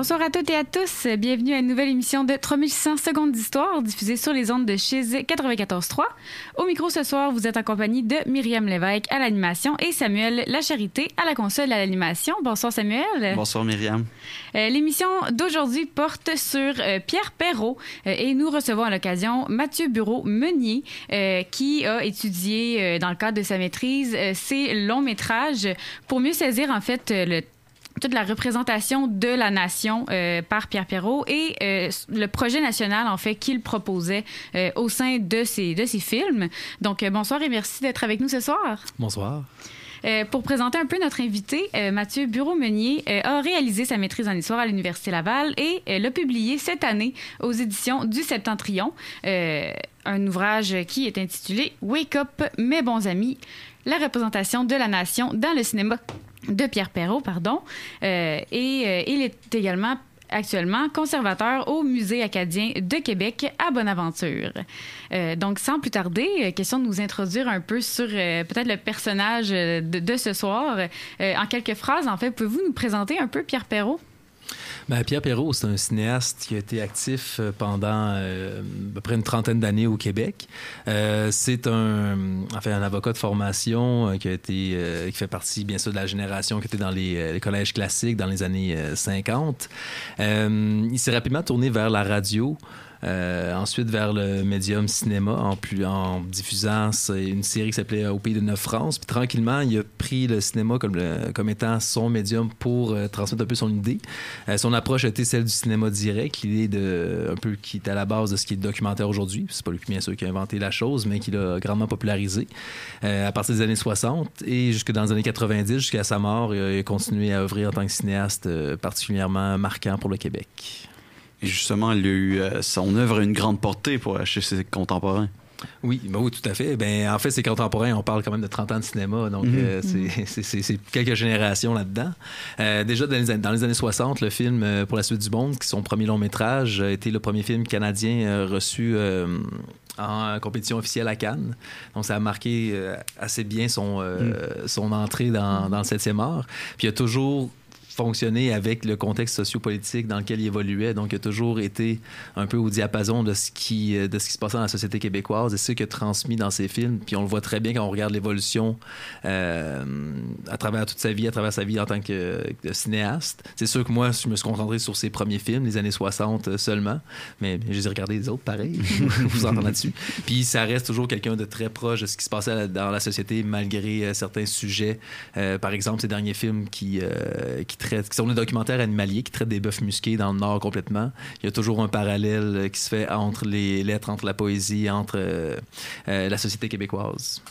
Bonsoir à toutes et à tous. Bienvenue à une nouvelle émission de 3600 secondes d'histoire diffusée sur les ondes de Chiz 94.3. Au micro ce soir, vous êtes en compagnie de Myriam Lévesque à l'animation et Samuel Lacharité à la console à l'animation. Bonsoir Samuel. Bonsoir Myriam. Euh, L'émission d'aujourd'hui porte sur euh, Pierre Perrault euh, et nous recevons à l'occasion Mathieu Bureau-Meunier euh, qui a étudié dans le cadre de sa maîtrise ses longs métrages pour mieux saisir en fait le toute la représentation de la nation euh, par Pierre Perrault et euh, le projet national, en fait, qu'il proposait euh, au sein de ces, de ces films. Donc, bonsoir et merci d'être avec nous ce soir. Bonsoir. Euh, pour présenter un peu notre invité, euh, Mathieu Bureau-Meunier euh, a réalisé sa maîtrise en histoire à l'Université Laval et l'a publié cette année aux éditions du Septentrion, un ouvrage qui est intitulé Wake Up, mes bons amis, la représentation de la nation dans le cinéma de Pierre Perrault, pardon. Euh, et euh, il est également actuellement conservateur au Musée acadien de Québec à Bonaventure. Euh, donc, sans plus tarder, question de nous introduire un peu sur peut-être le personnage de, de ce soir. En quelques phrases, en fait, pouvez-vous nous présenter un peu Pierre Perrault? Ben, Pierre Perrault, c'est un cinéaste qui a été actif euh, pendant euh, à peu près une trentaine d'années au Québec. Euh, c'est un, enfin, un avocat de formation qui a été, qui fait partie bien sûr de la génération qui était dans les, les collèges classiques dans les années euh, 50. Euh, il s'est rapidement tourné vers la radio. Euh, ensuite vers le médium cinéma en, plus, en diffusant une série qui s'appelait Au pays de Neuf France. Puis tranquillement, il a pris le cinéma comme, le- comme étant son médium pour euh, transmettre un peu son idée. Euh, son approche a été celle du cinéma direct, qui est de, un peu qui est à la base de ce qui est documentaire aujourd'hui. C'est pas lui bien sûr qui a inventé la chose, mais qui l'a grandement popularisé euh, à partir des années 60 et jusque dans les années 90, jusqu'à sa mort, il a, il a continué à œuvrer en tant que cinéaste euh, particulièrement marquant pour le Québec. Et justement, il a eu, euh, son œuvre a une grande portée pour, chez ses contemporains. Oui, ben oui, tout à fait. Ben, en fait, c'est contemporain. On parle quand même de 30 ans de cinéma, donc Mhm. euh, c'est- c'est- quelques générations là-dedans. Euh, déjà, dans les, an- dans les années 60, le film euh, Pour la suite du monde, qui est son premier long métrage, a été le premier film canadien reçu en compétition officielle à Cannes. Donc, ça a marqué assez bien son, euh, son entrée dans, dans le 7e art. Puis, il a toujours fonctionné avec le contexte sociopolitique dans lequel il évoluait. Donc, il a toujours été un peu au diapason de ce qui, de ce qui se passait dans la société québécoise et ce qu'il a transmis dans ses films. Puis on le voit très bien quand on regarde l'évolution euh, à travers toute sa vie, à travers sa vie en tant que, que cinéaste. C'est sûr que moi, je me suis concentré sur ses premiers films, les années 60 euh, seulement, mais j'ai regardé les autres pareil. vous entendez là-dessus. Puis ça reste toujours quelqu'un de très proche de ce qui se passait dans la société malgré euh, certains sujets. Euh, par exemple, ces derniers films qui, euh, qui, traitent, qui sont des documentaires animaliers, qui traitent des bœufs musqués dans le Nord complètement. Il y a toujours un parallèle euh, qui se fait entre les lettres, entre la poésie, entre euh, euh, la société québécoise.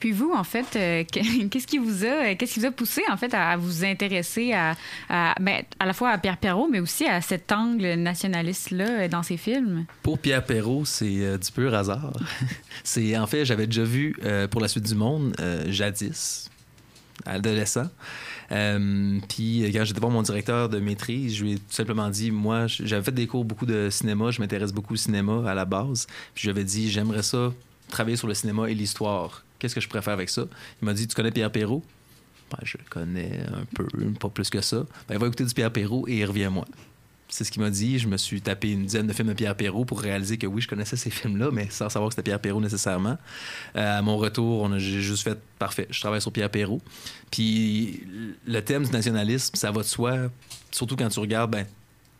Puis vous, en fait, euh, que- qu'est-ce qui vous a, qu'est-ce qui vous a poussé en fait à vous intéresser à, à, ben, à la fois à Pierre Perrault, mais aussi à cet angle nationaliste là dans ses films? Pour Pierre Perrault, c'est euh, du pur hasard. c'est en fait, j'avais déjà vu euh, pour la suite du monde jadis, adolescent. Euh, puis quand j'étais voir mon directeur de maîtrise, je lui ai tout simplement dit, moi, j'avais fait des cours beaucoup de cinéma, je m'intéresse beaucoup au cinéma à la base. Puis je lui avais dit, j'aimerais ça travailler sur le cinéma et l'histoire. Qu'est-ce que je préfère avec ça? Il m'a dit, tu connais Pierre Perrault? Ben, je le connais un peu, pas plus que ça. Ben, va écouter du Pierre Perrault et reviens-moi. C'est ce qu'il m'a dit. Je me suis tapé une dizaine de films de Pierre Perrault pour réaliser que oui, je connaissais ces films-là, mais sans savoir que c'était Pierre Perrault nécessairement. Euh, à mon retour, j'ai juste fait parfait. Je travaille sur Pierre Perrault. Puis le thème du nationalisme, ça va de soi, surtout quand tu regardes, ben,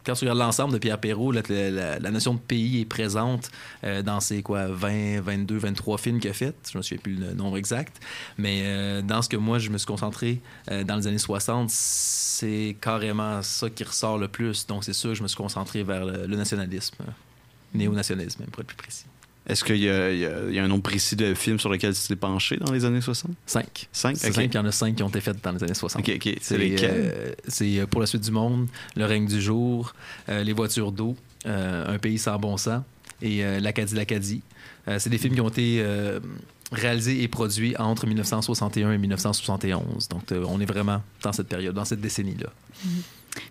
quand tu regardes l'ensemble de Pierre Perrault, la, notion de pays est présente euh, dans ses quoi, 20, 22, 23 films qu'il a fait. Je ne me souviens plus le nombre exact. Mais euh, dans ce que moi, je me suis concentré euh, dans les années 60, c'est carrément ça qui ressort le plus. Donc, c'est sûr je me suis concentré vers le, le nationalisme, néo-nationalisme, pour être plus précis. Est-ce qu'il y, a- y y un nombre précis de films sur lesquels tu t'es penché dans les années 60? Cinq. Cinq? C'est Ok. cinq, il y en a cinq qui ont été faites dans les années 60. Ok, ok. C'est C'est lesquels? euh, c'est, euh, pour la suite du monde, Le règne du jour, euh, Les voitures d'eau, euh, Un pays sans bon sens et euh, L'Acadie, l'Acadie. Euh, c'est des films qui ont été euh, réalisés et produits entre 1961 et 1971. Donc, euh, on est vraiment dans cette période, dans cette décennie-là.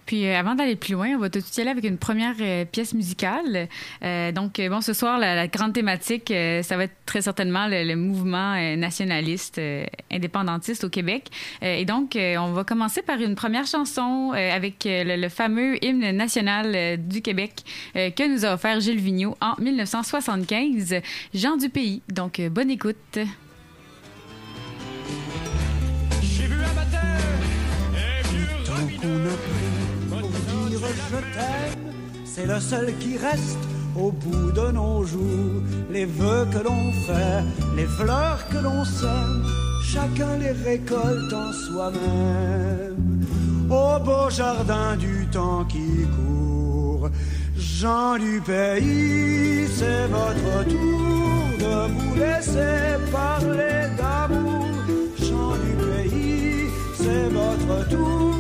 Puis euh, avant d'aller plus loin, on va tout de suite aller avec une première euh, pièce musicale. Euh, donc, bon, ce soir, la, grande thématique, ça va être très certainement le, mouvement nationaliste indépendantiste au Québec. et donc, on va commencer par une première chanson avec le, le, fameux hymne national du Québec que nous a offert Gilles Vigneault en 1975, Jean du pays. Donc, bonne écoute. C'est le seul qui reste au bout de nos jours. Les vœux que l'on fait, les fleurs que l'on sème, chacun les récolte en soi-même. Au beau jardin du temps qui court, Jean du pays, c'est votre tour de vous laisser parler d'amour. Jean du pays, c'est votre tour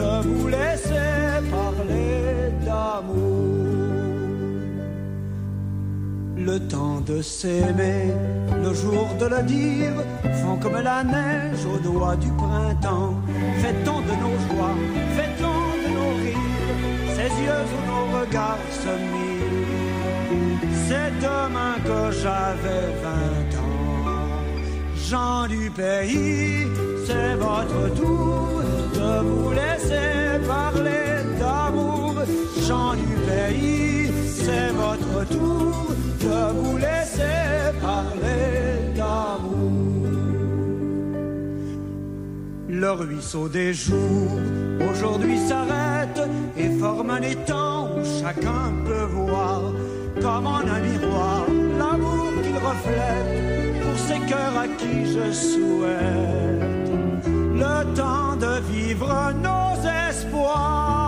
de vous laisser parler d'amour. Le temps de s'aimer, le jour de le dire, font comme la neige au doigt du printemps. Fait-on de nos joies, fait-on de nos rires, ces yeux où nos regards se mirent. C'est demain que j'avais vingt ans. Jean du pays, c'est votre tour de vous laisser parler d'amour. Jean du pays, c'est votre tour de vous laisser parler d'amour. Le ruisseau des jours aujourd'hui s'arrête et forme un étang où chacun peut voir comme en un miroir l'amour qu'il reflète pour ces cœurs à qui je souhaite temps de vivre nos espoirs.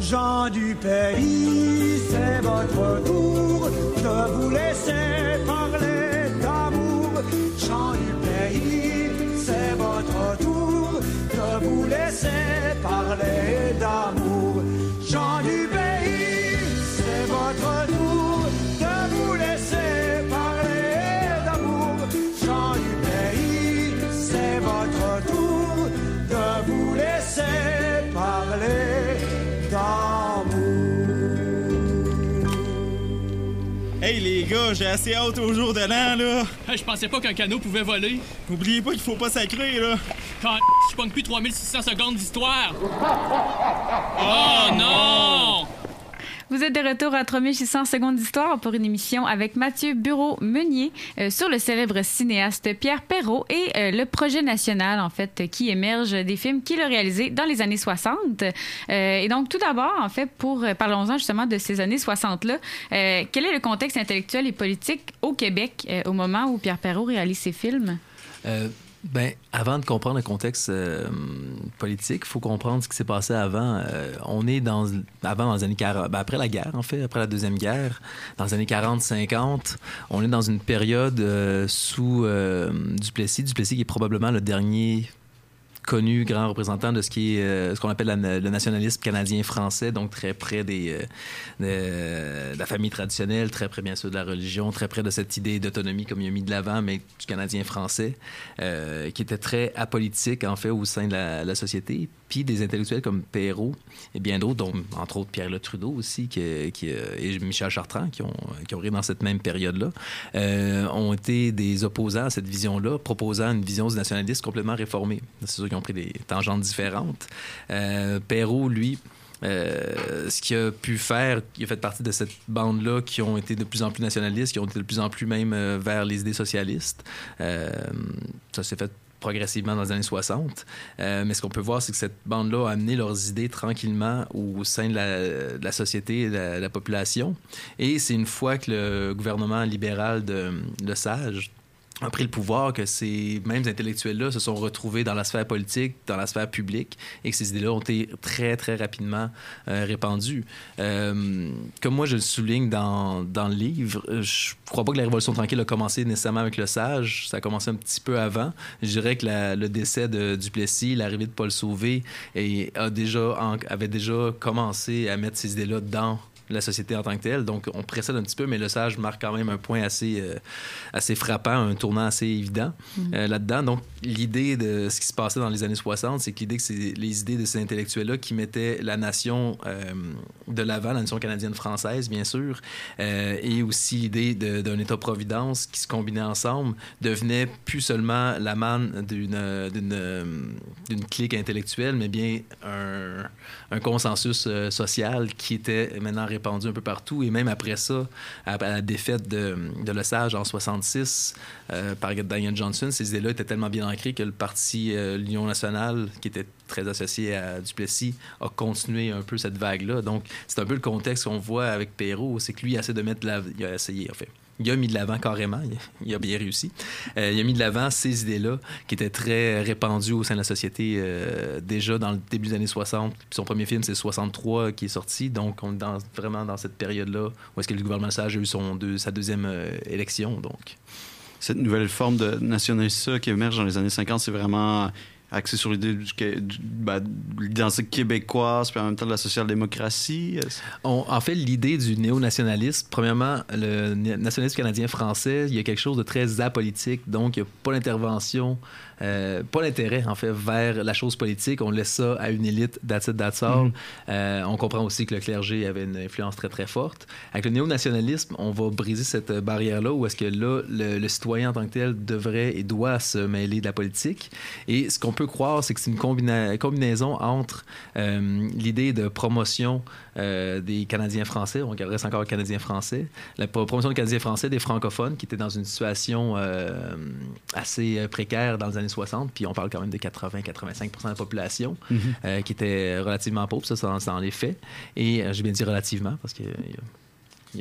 Jean du pays, c'est votre tour de vous laisser parler d'amour. Jean du pays, c'est votre tour de vous laisser parler d'amour. J'ai assez hâte au jour de l'an là. je pensais pas qu'un canot pouvait voler. N'oubliez pas qu'il faut pas sacrer là. Quand je pogne plus 3600 secondes d'histoire. Oh non! Vous êtes de retour à 3600 secondes d'histoire pour une émission avec Mathieu Bureau-Meunier euh, sur le célèbre cinéaste Pierre Perrault et euh, le projet national, en fait, qui émerge des films qu'il a réalisés dans les années 60. Euh, et donc, tout d'abord, en fait, pour parlons-en justement de ces années 60-là, quel est le contexte intellectuel et politique au Québec au moment où Pierre Perrault réalise ses films? Ben, avant de comprendre le contexte euh, politique, il faut comprendre ce qui s'est passé avant. Euh, on est dans, avant dans les années 40, ben, après la guerre, en fait, après la Deuxième Guerre, dans les années 40-50, on est dans une période euh, sous Duplessis. Duplessis qui est probablement le dernier connu grand représentant de ce qui est euh, ce qu'on appelle le nationalisme canadien-français, donc très près des, euh, de la famille traditionnelle, très près bien sûr de la religion, très près de cette idée d'autonomie comme il a mis de l'avant, mais du canadien-français, euh, qui était très apolitique en fait au sein de la, société. Puis des intellectuels comme Perrault et bien d'autres, dont entre autres Pierre Le Trudeau aussi, qui, qui, et Michel Chartrand, qui ont, qui ont dans cette même période-là, ont été des opposants à cette vision-là, proposant une vision du nationalisme complètement réformée. C'est sûr ont pris des tangentes différentes. Euh, Perrault, lui, euh, ce qu'il a pu faire, il a fait partie de cette bande-là qui ont été de plus en plus nationalistes, qui ont été de plus en plus même euh, vers les idées socialistes. ça s'est fait progressivement dans les années 60. mais ce qu'on peut voir, c'est que cette bande-là a amené leurs idées tranquillement au sein de la, société et de la, population. Et c'est une fois que le gouvernement libéral de, de Sage a pris le pouvoir, que ces mêmes intellectuels-là se sont retrouvés dans la sphère politique, dans la sphère publique, et que ces idées-là ont été très, très rapidement euh, répandues. Euh, comme moi, je le souligne dans, dans le livre, je crois pas que la Révolution tranquille a commencé nécessairement avec le sage, ça a commencé un petit peu avant. Je dirais que le décès de Duplessis, l'arrivée de Paul Sauvé, et a déjà, avait déjà commencé à mettre ces idées-là dans la société en tant que telle. Donc, on précède un petit peu, mais le sage marque quand même un point assez, euh, assez frappant, un tournant assez évident euh, là-dedans. Donc, l'idée de ce qui se passait dans les années 60, c'est que l'idée que c'est les idées de ces intellectuels-là qui mettaient la nation euh, de l'avant, la nation canadienne-française, bien sûr, et aussi l'idée d'un État-providence qui se combinait ensemble, devenait plus seulement la manne d'une clique intellectuelle, mais bien un, un consensus social qui était maintenant répandu un peu partout. Et même après ça, à, la défaite de, de Lesage en 66 euh, par Daniel Johnson, ces idées-là étaient tellement bien ancrées que le parti euh, l'Union nationale, qui était très associé à Duplessis, a continué un peu cette vague-là. Donc, c'est un peu le contexte qu'on voit avec Perrault, c'est que lui, il essaie de mettre la... Il a essayé, en fait. Il a mis de l'avant carrément, il a, bien réussi. Euh, il a mis de l'avant ces idées-là qui étaient très répandues au sein de la société euh, déjà dans le début des années 60. Puis son premier film, c'est 63 qui est sorti. Donc, on est vraiment dans cette période-là où est-ce que le gouvernement Sage a eu son sa deuxième euh, élection. Donc, Cette nouvelle forme de nationalisme qui émerge dans les années 50, c'est vraiment axé sur l'idée du, du- l'identité québécoise, puis en même temps de la social-démocratie. En fait, l'idée du néo-nationalisme, premièrement, le na- nationalisme canadien-français, il y a quelque chose de très apolitique, donc il n'y a pas l'intervention, euh, pas l'intérêt, en fait, vers la chose politique. On laisse ça à une élite, it, that's all. Euh, on comprend aussi que le clergé avait une influence très, très forte. Avec le néo-nationalisme, on va briser cette barrière-là, où est-ce que là, le, le citoyen en tant que tel devrait et doit se mêler de la politique. Et ce qu'on peut croire, c'est que c'est une combina- combinaison entre euh, l'idée de promotion des Canadiens français, on reste encore Canadiens français, la pro- promotion des Canadiens français, des francophones qui étaient dans une situation assez précaire dans les années 60, puis on parle quand même de 80-85 de la population euh, qui était relativement pauvre, ça, c'est dans, les faits. Et euh, j'ai bien dit relativement parce que. il y a-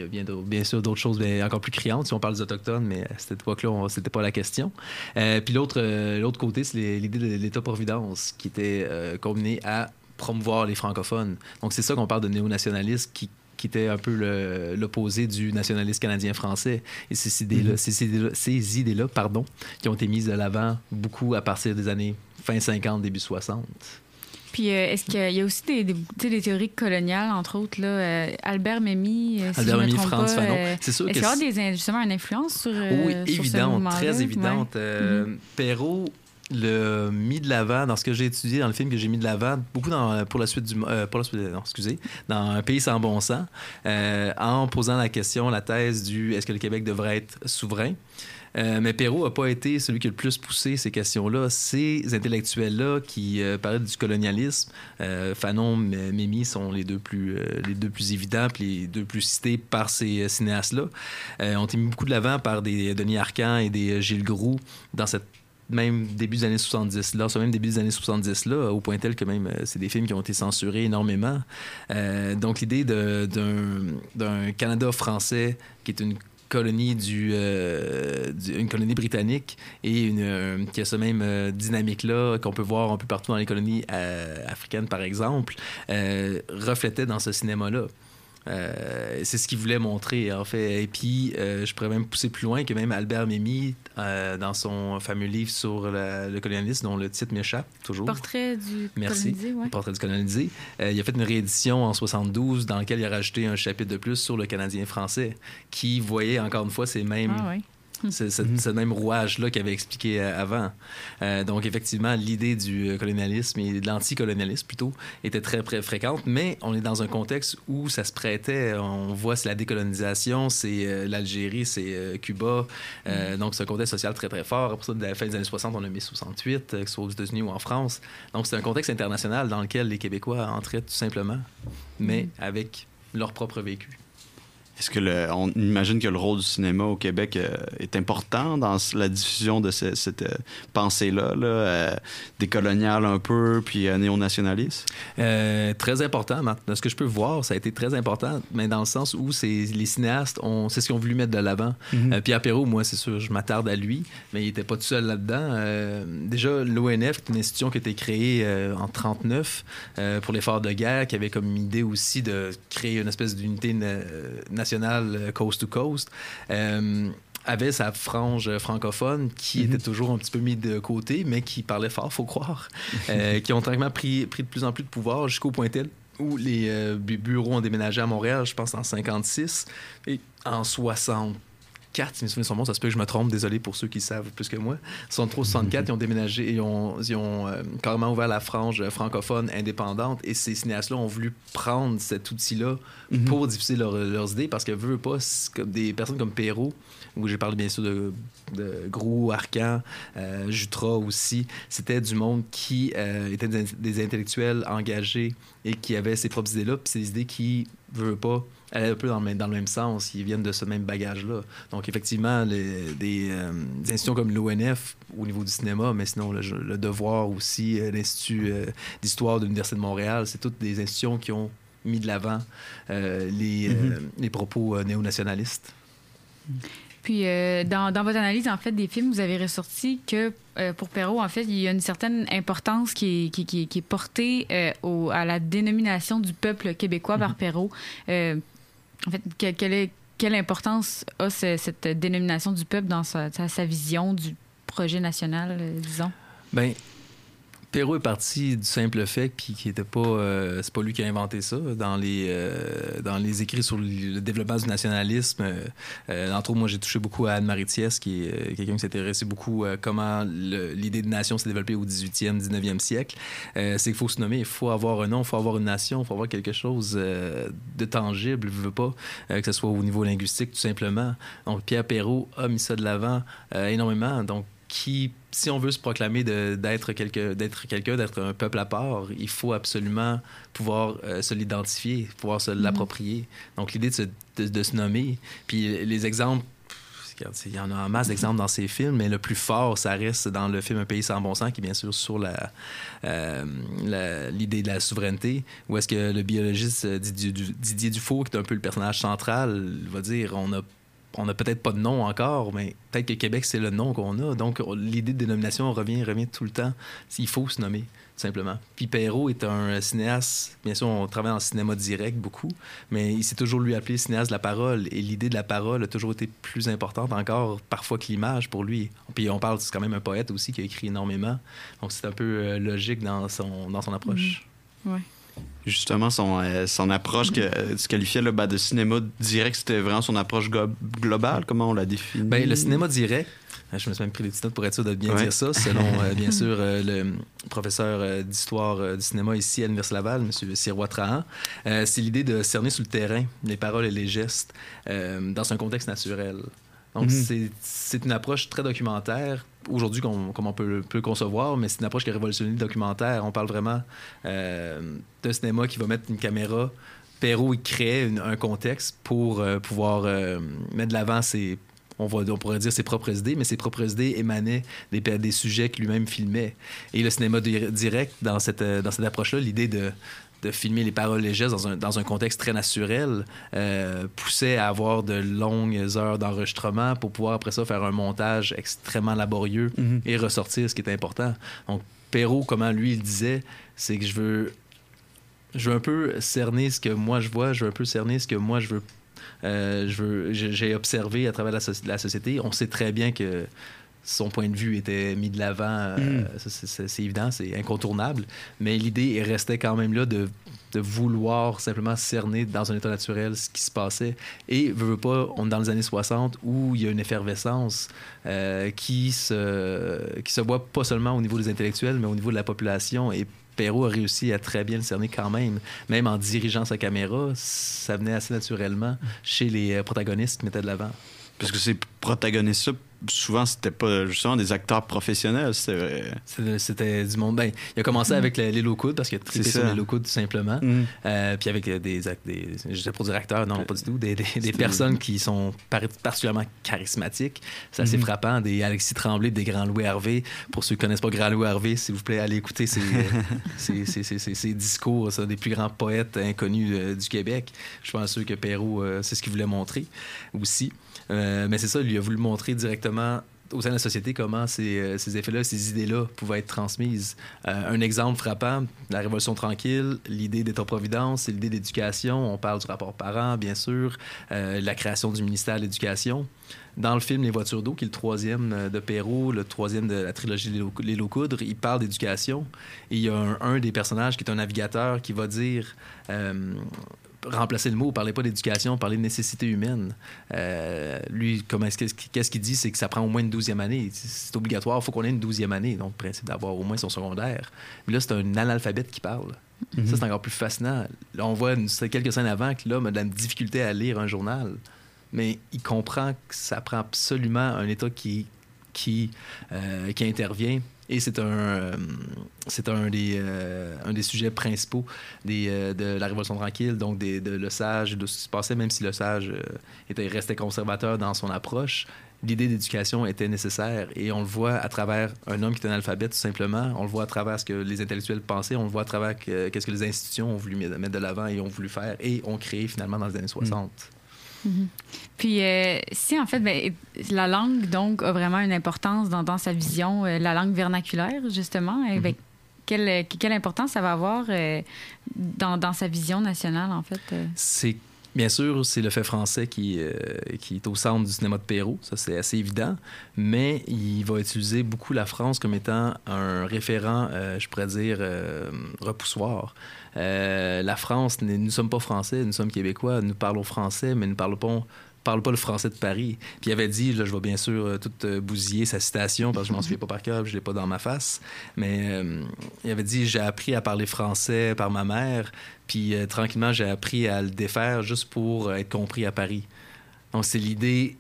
bien, sûr d'autres choses bien encore plus criantes si on parle des Autochtones, mais à cette époque-là, c'était pas la question. Euh, puis l'autre euh, l'autre côté, c'est l'idée de l'État-providence qui était euh, combinée à promouvoir les francophones. Donc c'est ça qu'on parle de néo-nationalisme qui qui était un peu l'opposé du nationalisme canadien-français. Et ces idées-là, ces idées-là, ces idées-là, pardon, qui ont été mises de l'avant beaucoup à partir des années fin 50, début 60. Puis euh, est-ce qu'il y a aussi des, théories coloniales, entre autres, là, euh, Albert Memmi, euh, si Albert Memmi, pas, Fanon. C'est sûr Est-ce que qu'il y a des, justement une influence sur, euh, oui, sur ce évidente, très Ouais. évidente. Euh, Perrault le mis de l'avant dans ce que j'ai étudié dans le film que j'ai mis de l'avant beaucoup dans pour la suite du euh, pas la suite non excusez dans un pays sans bon sens euh, en posant la question la thèse du est-ce que le Québec devrait être souverain Euh, mais Perrault n'a pas été celui qui a le plus poussé ces questions-là. Ces intellectuels-là qui euh, parlaient du colonialisme, euh, Fanon, M- Mémy sont les deux plus, euh, les deux plus évidents, puis les deux plus cités par ces euh, cinéastes-là. Euh, ont été mis beaucoup de l'avant par des Denis Arcand et des euh, Gilles Groux dans cette même début des années 70 là, ce même début des années 70 là, au point tel que même euh, c'est des films qui ont été censurés énormément. Euh, donc l'idée d'un Canada français qui est une colonie du, euh, colonie britannique et qui a ce même dynamique là qu'on peut voir un peu partout dans les colonies africaines par exemple reflétait dans ce cinéma là euh, c'est ce qu'il voulait montrer, en fait. Et puis, euh, je pourrais même pousser plus loin que même Albert Memmi, euh, dans son fameux livre sur la- le colonialisme, dont le titre m'échappe toujours. Portrait du Merci. colonisé, ouais. Portrait du colonisé. Il a fait une réédition en 72 dans laquelle il a rajouté un chapitre de plus sur le Canadien français, qui voyait encore une fois ces mêmes Ah, ouais. C'est ce, ce même rouage-là qu'il avait expliqué euh, avant. Euh, donc, effectivement, l'idée du euh, colonialisme et de l'anticolonialisme, plutôt, était très, très fréquente, mais on est dans un contexte où ça se prêtait. On voit, c'est la décolonisation, c'est euh, l'Algérie, c'est euh, Cuba. Euh, Donc, c'est un contexte social très, très fort. Après ça, de la fin des années 60, on a mis 68, euh, que ce soit aux États-Unis ou en France. Donc, c'est un contexte international dans lequel les Québécois entraient tout simplement, mais avec leur propre vécu. Est-ce que le, on imagine que le rôle du cinéma au Québec euh, est important dans la diffusion de ce- cette euh, pensée-là, là, euh, décoloniale un peu, puis euh, néo-nationaliste? Très important, Marc. De ce que je peux voir, ça a été très important, mais dans le sens où les cinéastes, ont, c'est ce qu'ils ont voulu mettre de l'avant. Euh, Pierre Perrault, moi, c'est sûr, je m'attarde à lui, mais il n'était pas tout seul là-dedans. Déjà, l'ONF, qui est une institution qui a été créée en 39 euh, pour l'effort de guerre, qui avait comme idée aussi de créer une espèce d'unité na- nationale euh, coast to coast. Euh, avait sa frange francophone qui était toujours un petit peu mis de côté, mais qui parlait fort, faut croire, euh, qui ont tranquillement pris, pris de plus en plus de pouvoir jusqu'au point tel où les euh, bu- bureaux ont déménagé à Montréal, je pense en 56, et en 64, si mes souvenirs sont bons, ça se peut que je me trompe, désolé pour ceux qui savent plus que moi. 63, 64, ils ont déménagé ils ont, ils ont euh, carrément ouvert la frange francophone indépendante et ces cinéastes-là ont voulu prendre cet outil-là pour diffuser leur- leurs idées parce que veut pas, comme des personnes comme Perrault, où j'ai parlé bien sûr de, de Grou, Arcan, euh, Jutra aussi, c'était du monde qui euh, était des, des intellectuels engagés et qui avaient ses propres idées-là, puis ces idées qui, veut pas, allaient un peu dans le même, dans le même sens, ils viennent de ce même bagage-là. Donc effectivement, les- des, euh, des institutions comme l'ONF au niveau du cinéma, mais sinon le, le Devoir aussi, euh, l'Institut euh, d'histoire de l'Université de Montréal, c'est toutes des institutions qui ont mis de l'avant euh, les, euh, les propos euh, néo-nationalistes. Puis, euh, dans, dans votre analyse, en fait, des films, vous avez ressorti que euh, pour Perrault, en fait, il y a une certaine importance qui est, qui, qui- qui est portée euh, au- à la dénomination du peuple québécois par Perrault. En fait, que- quelle, quelle importance a ce- cette dénomination du peuple dans sa vision du projet national, euh, disons? Ben, Perrault est parti du simple fait puis qui était pas euh, c'est pas lui qui a inventé ça dans les euh, dans les écrits sur le, développement du nationalisme euh, euh, entre autres moi j'ai touché beaucoup à Anne-Marie Thiès qui est quelqu'un qui s'intéressait beaucoup à comment l'idée de nation s'est développée au 18e 19e siècle. C'est qu'il faut se nommer il faut avoir un nom il faut avoir une nation il faut avoir quelque chose de tangible je veux pas que ce soit au niveau linguistique tout simplement. Donc Pierre Perrault a mis ça de l'avant énormément. Donc qui, si on veut se proclamer d'être quelque- d'être quelqu'un, d'être un peuple à part, il faut absolument pouvoir euh, se l'identifier, pouvoir se l'approprier. Donc, l'idée de, se- de- de se nommer. Puis les exemples, il y en a en masse d'exemples dans ces films, mais le plus fort, ça reste dans le film Un pays sans bon sens, qui est bien sûr sur la, euh, l'idée de la souveraineté, où est-ce que le biologiste euh, Didier, Didier Dufour, qui est un peu le personnage central, va dire on a on n'a peut-être pas de nom encore, mais peut-être que Québec, c'est le nom qu'on a. Donc, on- l'idée de dénomination revient, revient tout le temps. Il faut se nommer, tout simplement. Puis Perrault est un cinéaste, bien sûr, on travaille en cinéma direct beaucoup, mais il s'est toujours lui appelé cinéaste de la parole. Et l'idée de la parole a toujours été plus importante encore, parfois, que l'image pour lui. Puis on parle, c'est quand même un poète aussi qui a écrit énormément. Donc, c'est un peu euh, logique dans son, dans son approche. Ouais. Justement, son, euh, son approche que euh, tu qualifiais là, ben, de cinéma direct, c'était vraiment son approche globale. Comment on l'a défini? Ben, le cinéma direct, euh, je me suis même pris des petites notes pour être sûr de bien Ouais. dire ça, selon, euh, bien sûr, le professeur d'histoire du cinéma ici à l'Université Laval, M. Sirois Trahan. C'est l'idée de cerner sur le terrain les paroles et les gestes dans un contexte naturel. Donc, Mhm. c'est- c'est une approche très documentaire, aujourd'hui, comme, on peut, le- peut concevoir, mais c'est une approche qui a révolutionné le documentaire. On parle vraiment euh, d'un cinéma qui va mettre une caméra. Perrault, il crée une- un contexte pour euh, pouvoir euh, mettre de l'avant ses on, va, on pourrait dire ses propres idées, mais ses propres idées émanaient des, des sujets que lui-même filmait. Et le cinéma di- direct, dans cette, euh, dans cette approche-là, l'idée de, de filmer les paroles gestes dans un, dans un contexte très naturel euh, poussait à avoir de longues heures d'enregistrement pour pouvoir après ça faire un montage extrêmement laborieux Mhm. et ressortir ce qui est important. Donc, Perrault, comment lui il disait, c'est que je veux, je veux un peu cerner ce que moi je vois, je veux un peu cerner ce que moi je veux euh, j'ai observé à travers la société. On sait très bien que son point de vue était mis de l'avant. euh, Mm. ça, c'est- évident, c'est incontournable. Mais l'idée restait quand même là de, de vouloir simplement cerner dans un état naturel ce qui se passait. Et, veux, veux pas, on est dans les années 60 où il y a une effervescence euh, qui, se, qui se voit pas seulement au niveau des intellectuels, mais au niveau de la population. Et Perrault a réussi à très bien le cerner quand même. Même en dirigeant sa caméra, ça venait assez naturellement chez les euh, protagonistes qui mettaient de l'avant. Parce que ces protagonistes-là, souvent, c'était pas justement des acteurs professionnels. C'était. Du monde. Ben, il a commencé avec le- les low parce qu'il a trippé sur ça. les low tout simplement. Mhm. Euh, puis avec des, des j'étais pour dire acteurs, non, pas du tout, des, des- des personnes qui sont par- particulièrement charismatiques. C'est assez Mhm. frappant. Des Alexis Tremblay, des Grands Louis Hervé. Pour ceux qui connaissent pas Grand Louis Hervé, s'il vous plaît, allez écouter ses, ses, ses- ses- ses- ses discours, ça, des plus grands poètes inconnus euh, du Québec. Je pense sûr que Perrault, euh, c'est ce qu'il voulait montrer aussi. Euh, mais c'est ça, il a voulu montrer directement au sein de la société comment ces, euh, ces effets-là, ces idées-là pouvaient être transmises. Euh, un exemple frappant, la Révolution tranquille, l'idée d'État-providence, l'idée d'éducation, on parle du rapport parent, bien sûr, la création du ministère de l'Éducation. Dans le film Les voitures d'eau, qui est le troisième de Perrault, le troisième de la trilogie Les Lots- Les Lots Coudres, il parle d'éducation. Et il y a un, des personnages qui est un navigateur qui va dire... remplacer le mot, parlez pas d'éducation, parlez de nécessité humaine. Euh, lui, comment est-ce que- qu'est-ce qu'il dit, c'est que ça prend au moins une douzième année. C'est obligatoire, il faut qu'on ait une douzième année. Donc, le principe d'avoir au moins son secondaire. Mais là, c'est un analphabète qui parle. Ça, c'est encore plus fascinant. Là, on voit une- quelques scènes avant que l'homme a de la difficulté à lire un journal. Mais il comprend que ça prend absolument un État qui, qui, euh, qui intervient. Et c'est un, euh, un, des, euh, un des sujets principaux des, de la Révolution tranquille, donc de Le Sage, de ce qui se passait, même si Le Sage était, restait conservateur dans son approche. L'idée d'éducation était nécessaire et on le voit à travers un homme qui est un alphabet, tout simplement. On le voit à travers ce que les intellectuels pensaient, on le voit à travers que- qu'est-ce que les institutions ont voulu mettre de l'avant et ont voulu faire et ont créé finalement dans les années 60. Puis, euh, si en fait, ben, la langue, donc, a vraiment une importance dans, dans sa vision, euh, la langue vernaculaire, justement, euh, ben, quelle, quelle importance ça va avoir euh, dans, dans sa vision nationale, en fait? C'est bien sûr, c'est le fait français qui, euh, qui est au centre du cinéma de Perrault, ça c'est assez évident, mais il va utiliser beaucoup la France comme étant un référent, euh, je pourrais dire, euh, repoussoir. Euh, la France, nous ne sommes pas français, nous sommes québécois, nous parlons français, mais nous ne parlons pas parle pas le français de Paris. Puis il avait dit, là, je vais bien sûr euh, tout euh, bousiller sa citation parce que je m'en souviens pas par cœur, je l'ai pas dans ma face, mais il avait dit, j'ai appris à parler français par ma mère, puis tranquillement, j'ai appris à le défaire juste pour être compris à Paris. Donc c'est l'idée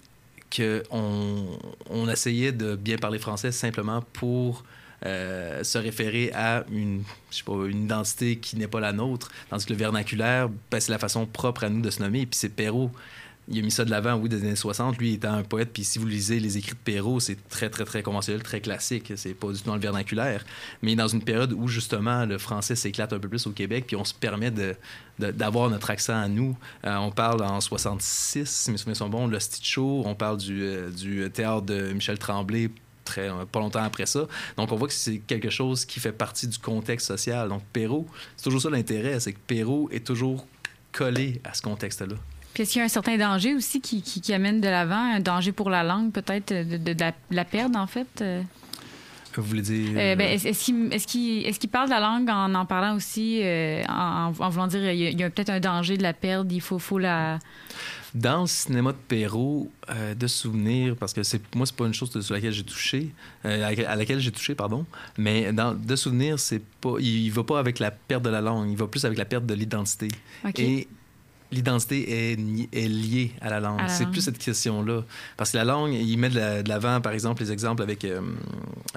qu'on on essayait de bien parler français simplement pour euh, se référer à une, identité qui n'est pas la nôtre, tandis que le vernaculaire, ben, c'est la façon propre à nous de se nommer. Et puis c'est Perrault. Il a mis ça de l'avant, oui, des années 60. Lui étant un poète, puis si vous lisez les écrits de Perrault, c'est très, très, très conventionnel, très classique. C'est pas du tout dans le vernaculaire. Mais dans une période où, justement, le français s'éclate un peu plus au Québec, puis on se permet de, d'avoir notre accent à nous. Euh, on parle en 66, si mes souvenirs sont bons, le Stitch Show. On parle euh, du théâtre de Michel Tremblay euh, pas longtemps après ça. Donc, on voit que c'est quelque chose qui fait partie du contexte social. Donc, Perrault, c'est toujours ça l'intérêt, c'est que Perrault est toujours collé à ce contexte-là. Puis est-ce qu'il y a un certain danger aussi qui, amène de l'avant, un danger pour la langue, peut-être, de, de- de la, la perdre, en fait? Euh? Vous voulez dire... Euh, ben, est-ce, qu'il, est-ce, qu'il, est-ce qu'il parle de la langue en en parlant aussi, euh, en, en voulant dire il y a, il y a peut-être un danger de la perdre, il faut, faut la. Dans le cinéma de Perrault, euh, de souvenirs, parce que c'est moi, c'est pas une chose sur laquelle j'ai touché, euh, à laquelle- j'ai touché, pardon, mais dans, de souvenirs, c'est pas, il, il va pas avec la perte de la langue, il va plus avec la perte de l'identité. OK. Et l'identité est, est liée à la langue. C'est plus cette question-là. Parce que la langue, il met de la- de l'avant, par exemple, les exemples avec euh,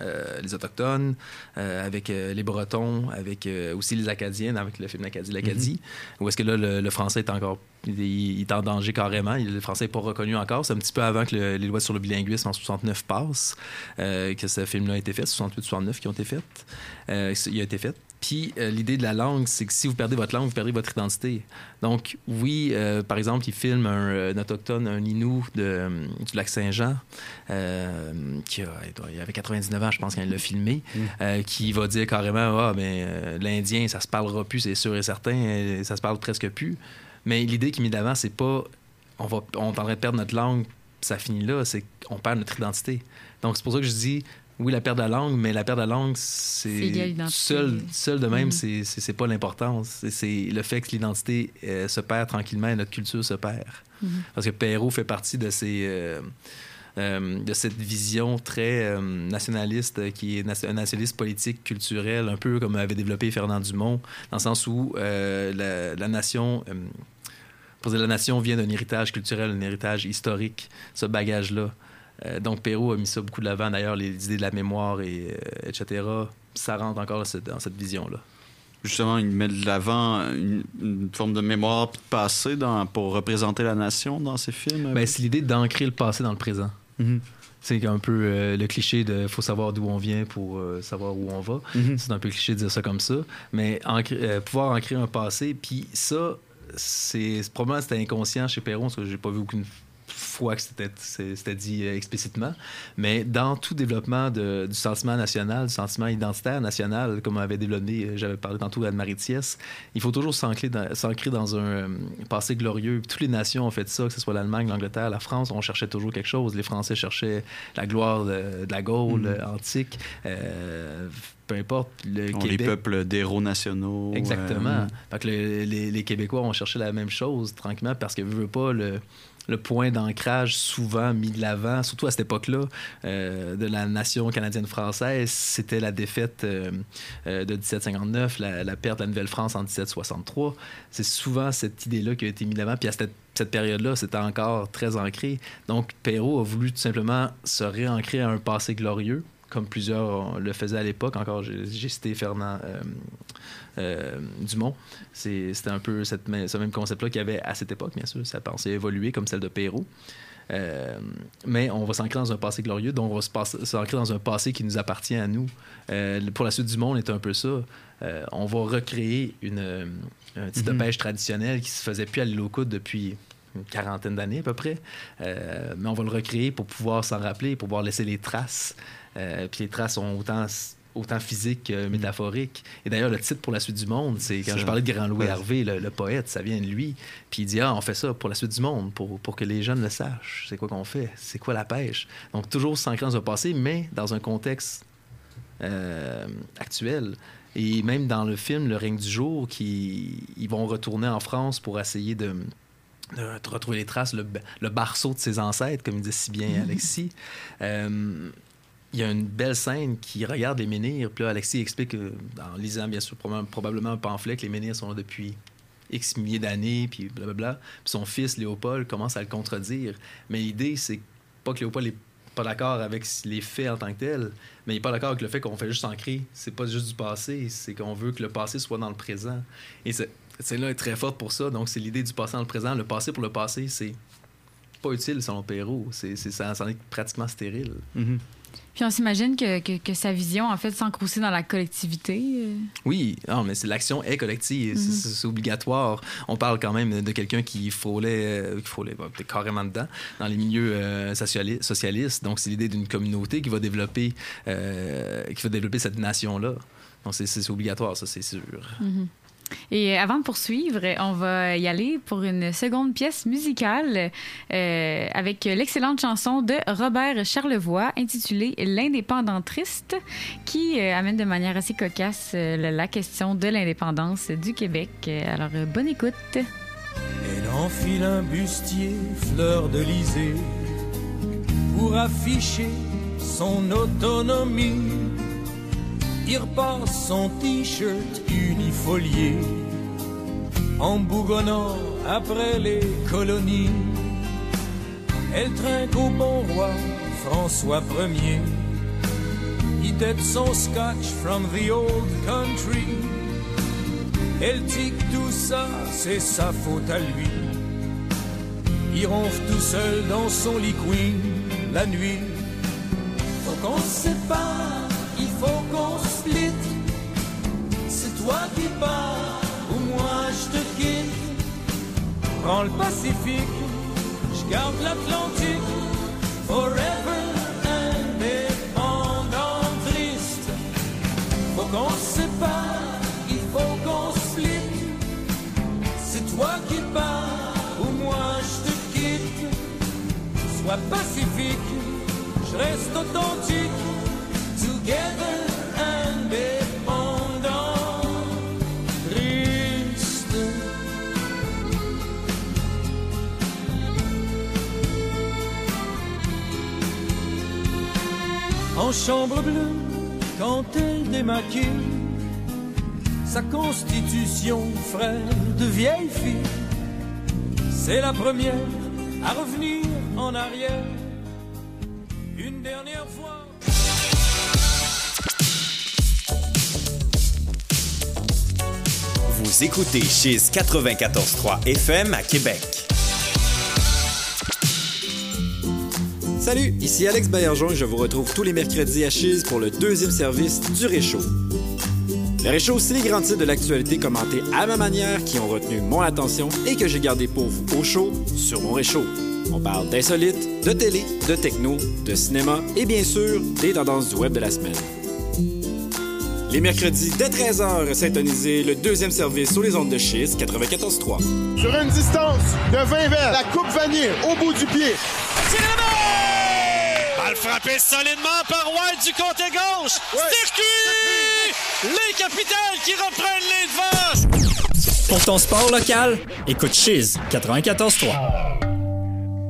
euh, les Autochtones, euh, avec les Bretons, avec aussi les Acadiens, avec le film L'Acadie, l'Acadie, où est-ce que là, le, le français est encore... Il, il est en danger carrément. Le français n'est pas reconnu encore. C'est un petit peu avant que le- les lois sur le bilinguisme en 69 passent, que ce film-là a été fait, 68-69 qui ont été faites. Il a été fait. Puis euh, l'idée de la langue, c'est que si vous perdez votre langue, vous perdez votre identité. Donc oui, euh, par exemple, il filme un, un autochtone, un Inou de, euh, du lac Saint-Jean, euh, qui a, il avait 99 ans, je pense, quand il l'a filmé, euh, qui va dire carrément, ah, mais euh, l'Indien, ça se parlera plus, c'est sûr et certain, euh, ça se parle presque plus. Mais l'idée qui est mise d'avant, c'est pas, on, va, on est en train de perdre notre langue, ça finit là, c'est qu'on perd notre identité. Donc c'est pour ça que je dis, oui, la perte de la langue, mais la perte de la langue, C'est seul, seul de même, Mhm. c'est- pas l'importance. C'est- le fait que l'identité euh, se perd tranquillement et notre culture se perd. Mhm. Parce que Perrault fait partie de ces. euh, euh, de cette vision très nationaliste qui est un nationaliste politique culturel un peu comme avait développé Fernand Dumont dans le sens où la, la nation la nation vient d'un héritage culturel un héritage historique ce bagage là donc Perrault a mis ça beaucoup de l'avant d'ailleurs les idées de la mémoire et euh, etc ça rentre encore dans cette, dans cette vision là Justement, il met de l'avant une, une forme de mémoire puis de passé dans, pour représenter la nation dans ses films? ben, c'est l'idée d'ancrer le passé dans le présent Mhm. c'est un peu euh, le cliché de faut savoir d'où on vient pour euh, savoir où on va. Mhm. C'est un peu cliché de dire ça comme ça, mais euh, pouvoir ancrer un passé, puis ça, c'est c'est- probablement c'était inconscient chez Perron, parce que j'ai pas vu aucune fois que c'était dit euh, explicitement. Mais dans tout développement de- du sentiment national, du sentiment identitaire national, comme avait développé, euh, j'avais parlé tantôt d'Anne-Marie Thiès, il faut toujours s'ancrer dans, s'ancrer dans un euh, passé glorieux. Toutes les nations ont fait ça, que ce soit l'Allemagne, l'Angleterre, la France, on cherchait toujours quelque chose. Les Français cherchaient la gloire de, de la Gaule euh, antique, euh, peu importe. Le On les Québec, peuples d'héros nationaux. Exactement. euh, Fait que le- les, les Québécois ont cherché la même chose tranquillement parce que veut pas le, le point d'ancrage souvent mis de l'avant, surtout à cette époque-là, euh, de la nation canadienne-française, c'était la défaite euh, euh, de 1759, la, perte de la Nouvelle-France en 1763. C'est souvent cette idée-là qui a été mise de l'avant. Puis à cette, cette période-là, c'était encore très ancré. Donc Perrault a voulu tout simplement se réancrer à un passé glorieux comme plusieurs le faisaient à l'époque. Encore, j'ai cité Fernand euh, euh, Dumont. C'était un peu cette, ce même concept-là qu'il y avait à cette époque, bien sûr. Sa pensée a évolué comme celle de Perrault. Euh, mais on va s'ancrer dans un passé glorieux, donc on va s'ancrer dans un passé qui nous appartient à nous. Euh, pour la suite du monde, est un peu ça. Euh, on va recréer une, euh, un type Mhm. de pêche traditionnel qui se faisait plus à l'île depuis une quarantaine d'années à peu près. Euh, mais on va le recréer pour pouvoir s'en rappeler, pour pouvoir laisser les traces. Euh, puis les traces sont autant autant physiques que métaphoriques. Et d'ailleurs, le titre pour la suite du monde, c'est quand je parlais de Grand Louis Ouais. Hervé, le, le poète, ça vient de lui. Puis il dit Ah, on fait ça pour la suite du monde, pour, pour que les jeunes le sachent. C'est quoi qu'on fait? C'est quoi la pêche? Donc, toujours s'ancrer dans un passé, mais dans un contexte euh, actuel. Et même dans le film Le règne du jour, qui, ils vont retourner en France pour essayer de, de retrouver les traces, le, le barceau de ses ancêtres, comme dit si bien Alexis. Euh, il y a une belle scène qui regarde les menhirs. Puis là, Alexis explique, en lisant bien sûr probablement, un pamphlet, que les menhirs sont là depuis X milliers d'années, puis blablabla. Puis son fils, Léopold, commence à le contredire. Mais l'idée, c'est pas que Léopold est pas d'accord avec les faits en tant que tels, mais il est pas d'accord avec le fait qu'on fait juste ancrer. C'est pas juste du passé, c'est qu'on veut que le passé soit dans le présent. Et cette là est très forte pour ça. Donc, c'est l'idée du passé dans le présent. Le passé pour le passé, c'est pas utile selon Perrault. C'est, ça, ça en est pratiquement stérile. mhm. Puis on s'imagine que, que, que sa vision, en fait, s'ancre aussi dans la collectivité. euh. Oui, non, mais c'est, l'action est collective, c'est- Mhm. c'est, obligatoire. On parle quand même de quelqu'un qui frôlait, euh, qui frôlait bah, carrément dedans, dans les milieux euh, sociali- socialistes. Donc, c'est l'idée d'une communauté qui va développer, euh, qui va développer cette nation-là. Donc, c'est, obligatoire, ça, c'est sûr. Mhm. Et avant de poursuivre, on va y aller pour une seconde pièce musicale euh, avec l'excellente chanson de Robert Charlevoix intitulée L'indépendantriste qui euh, amène de manière assez cocasse euh, la- question de l'indépendance du Québec. Alors, bonne écoute. Elle enfile un bustier fleur de pour afficher son autonomie. Il repasse son t-shirt unifolié en bougonnant après les colonies. Elle trinque au bon roi François Ier. Il tête son scotch from the old country. Elle dit que tout ça, c'est sa faute à lui. Il ronfle tout seul dans son lit la nuit. Faut qu'on se sépare, il faut toi qui pars ou moi je te quitte. Prends le Pacifique, je garde l'Atlantique. Forever indépendant triste. Faut qu'on se sépare, il faut qu'on split. C'est toi qui pars ou moi je te quitte. Sois pacifique, je reste authentique. Together Chambre bleue, quand elle démaquille sa constitution, frère de vieille fille. C'est la première à revenir en arrière. Une dernière fois. Vous écoutez Chiz 94.3 FM à Québec. Salut, ici Alex Baillargeon et je vous retrouve tous les mercredis à Chiz pour le deuxième service du Réchaud. Le Réchaud, c'est les grands titres de l'actualité commentés à ma manière qui ont retenu mon attention et que j'ai gardé pour vous au chaud sur mon Réchaud. On parle d'insolites, de télé, de techno, de cinéma et bien sûr des tendances du web de la semaine. Les mercredis dès 13h, syntonisez le deuxième service sur les ondes de Chiz 94.3. Sur une distance de 20 verres, la coupe vanille au bout du pied. Balle frappée solidement par White du côté gauche. Circuit! Les capitales qui reprennent les devants. Pour ton sport local, écoute Chiz 94.3.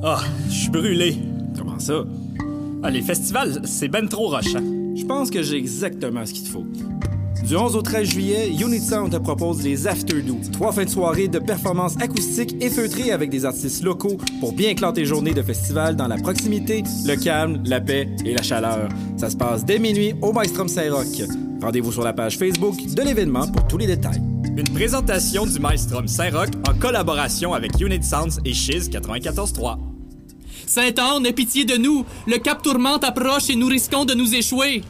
Ah, je suis brûlé. Comment ça? Ah, les festivals, c'est ben trop rochant. Je pense que j'ai exactement ce qu'il te faut. Du 11 au 13 juillet, Unit Sound te propose les After Do, trois fins de soirée de performances acoustiques et feutrées avec des artistes locaux pour bien clore tes journées de festival dans la proximité, le calme, la paix et la chaleur. Ça se passe dès minuit au Maestrom Saint-Roch. Rendez-vous sur la page Facebook de l'événement pour tous les détails. Une présentation du Maestrom Saint-Roch en collaboration avec Unit Sounds et Chiz 94.3. Saint-Anne, aie pitié de nous. Le cap tourmente approche et nous risquons de nous échouer.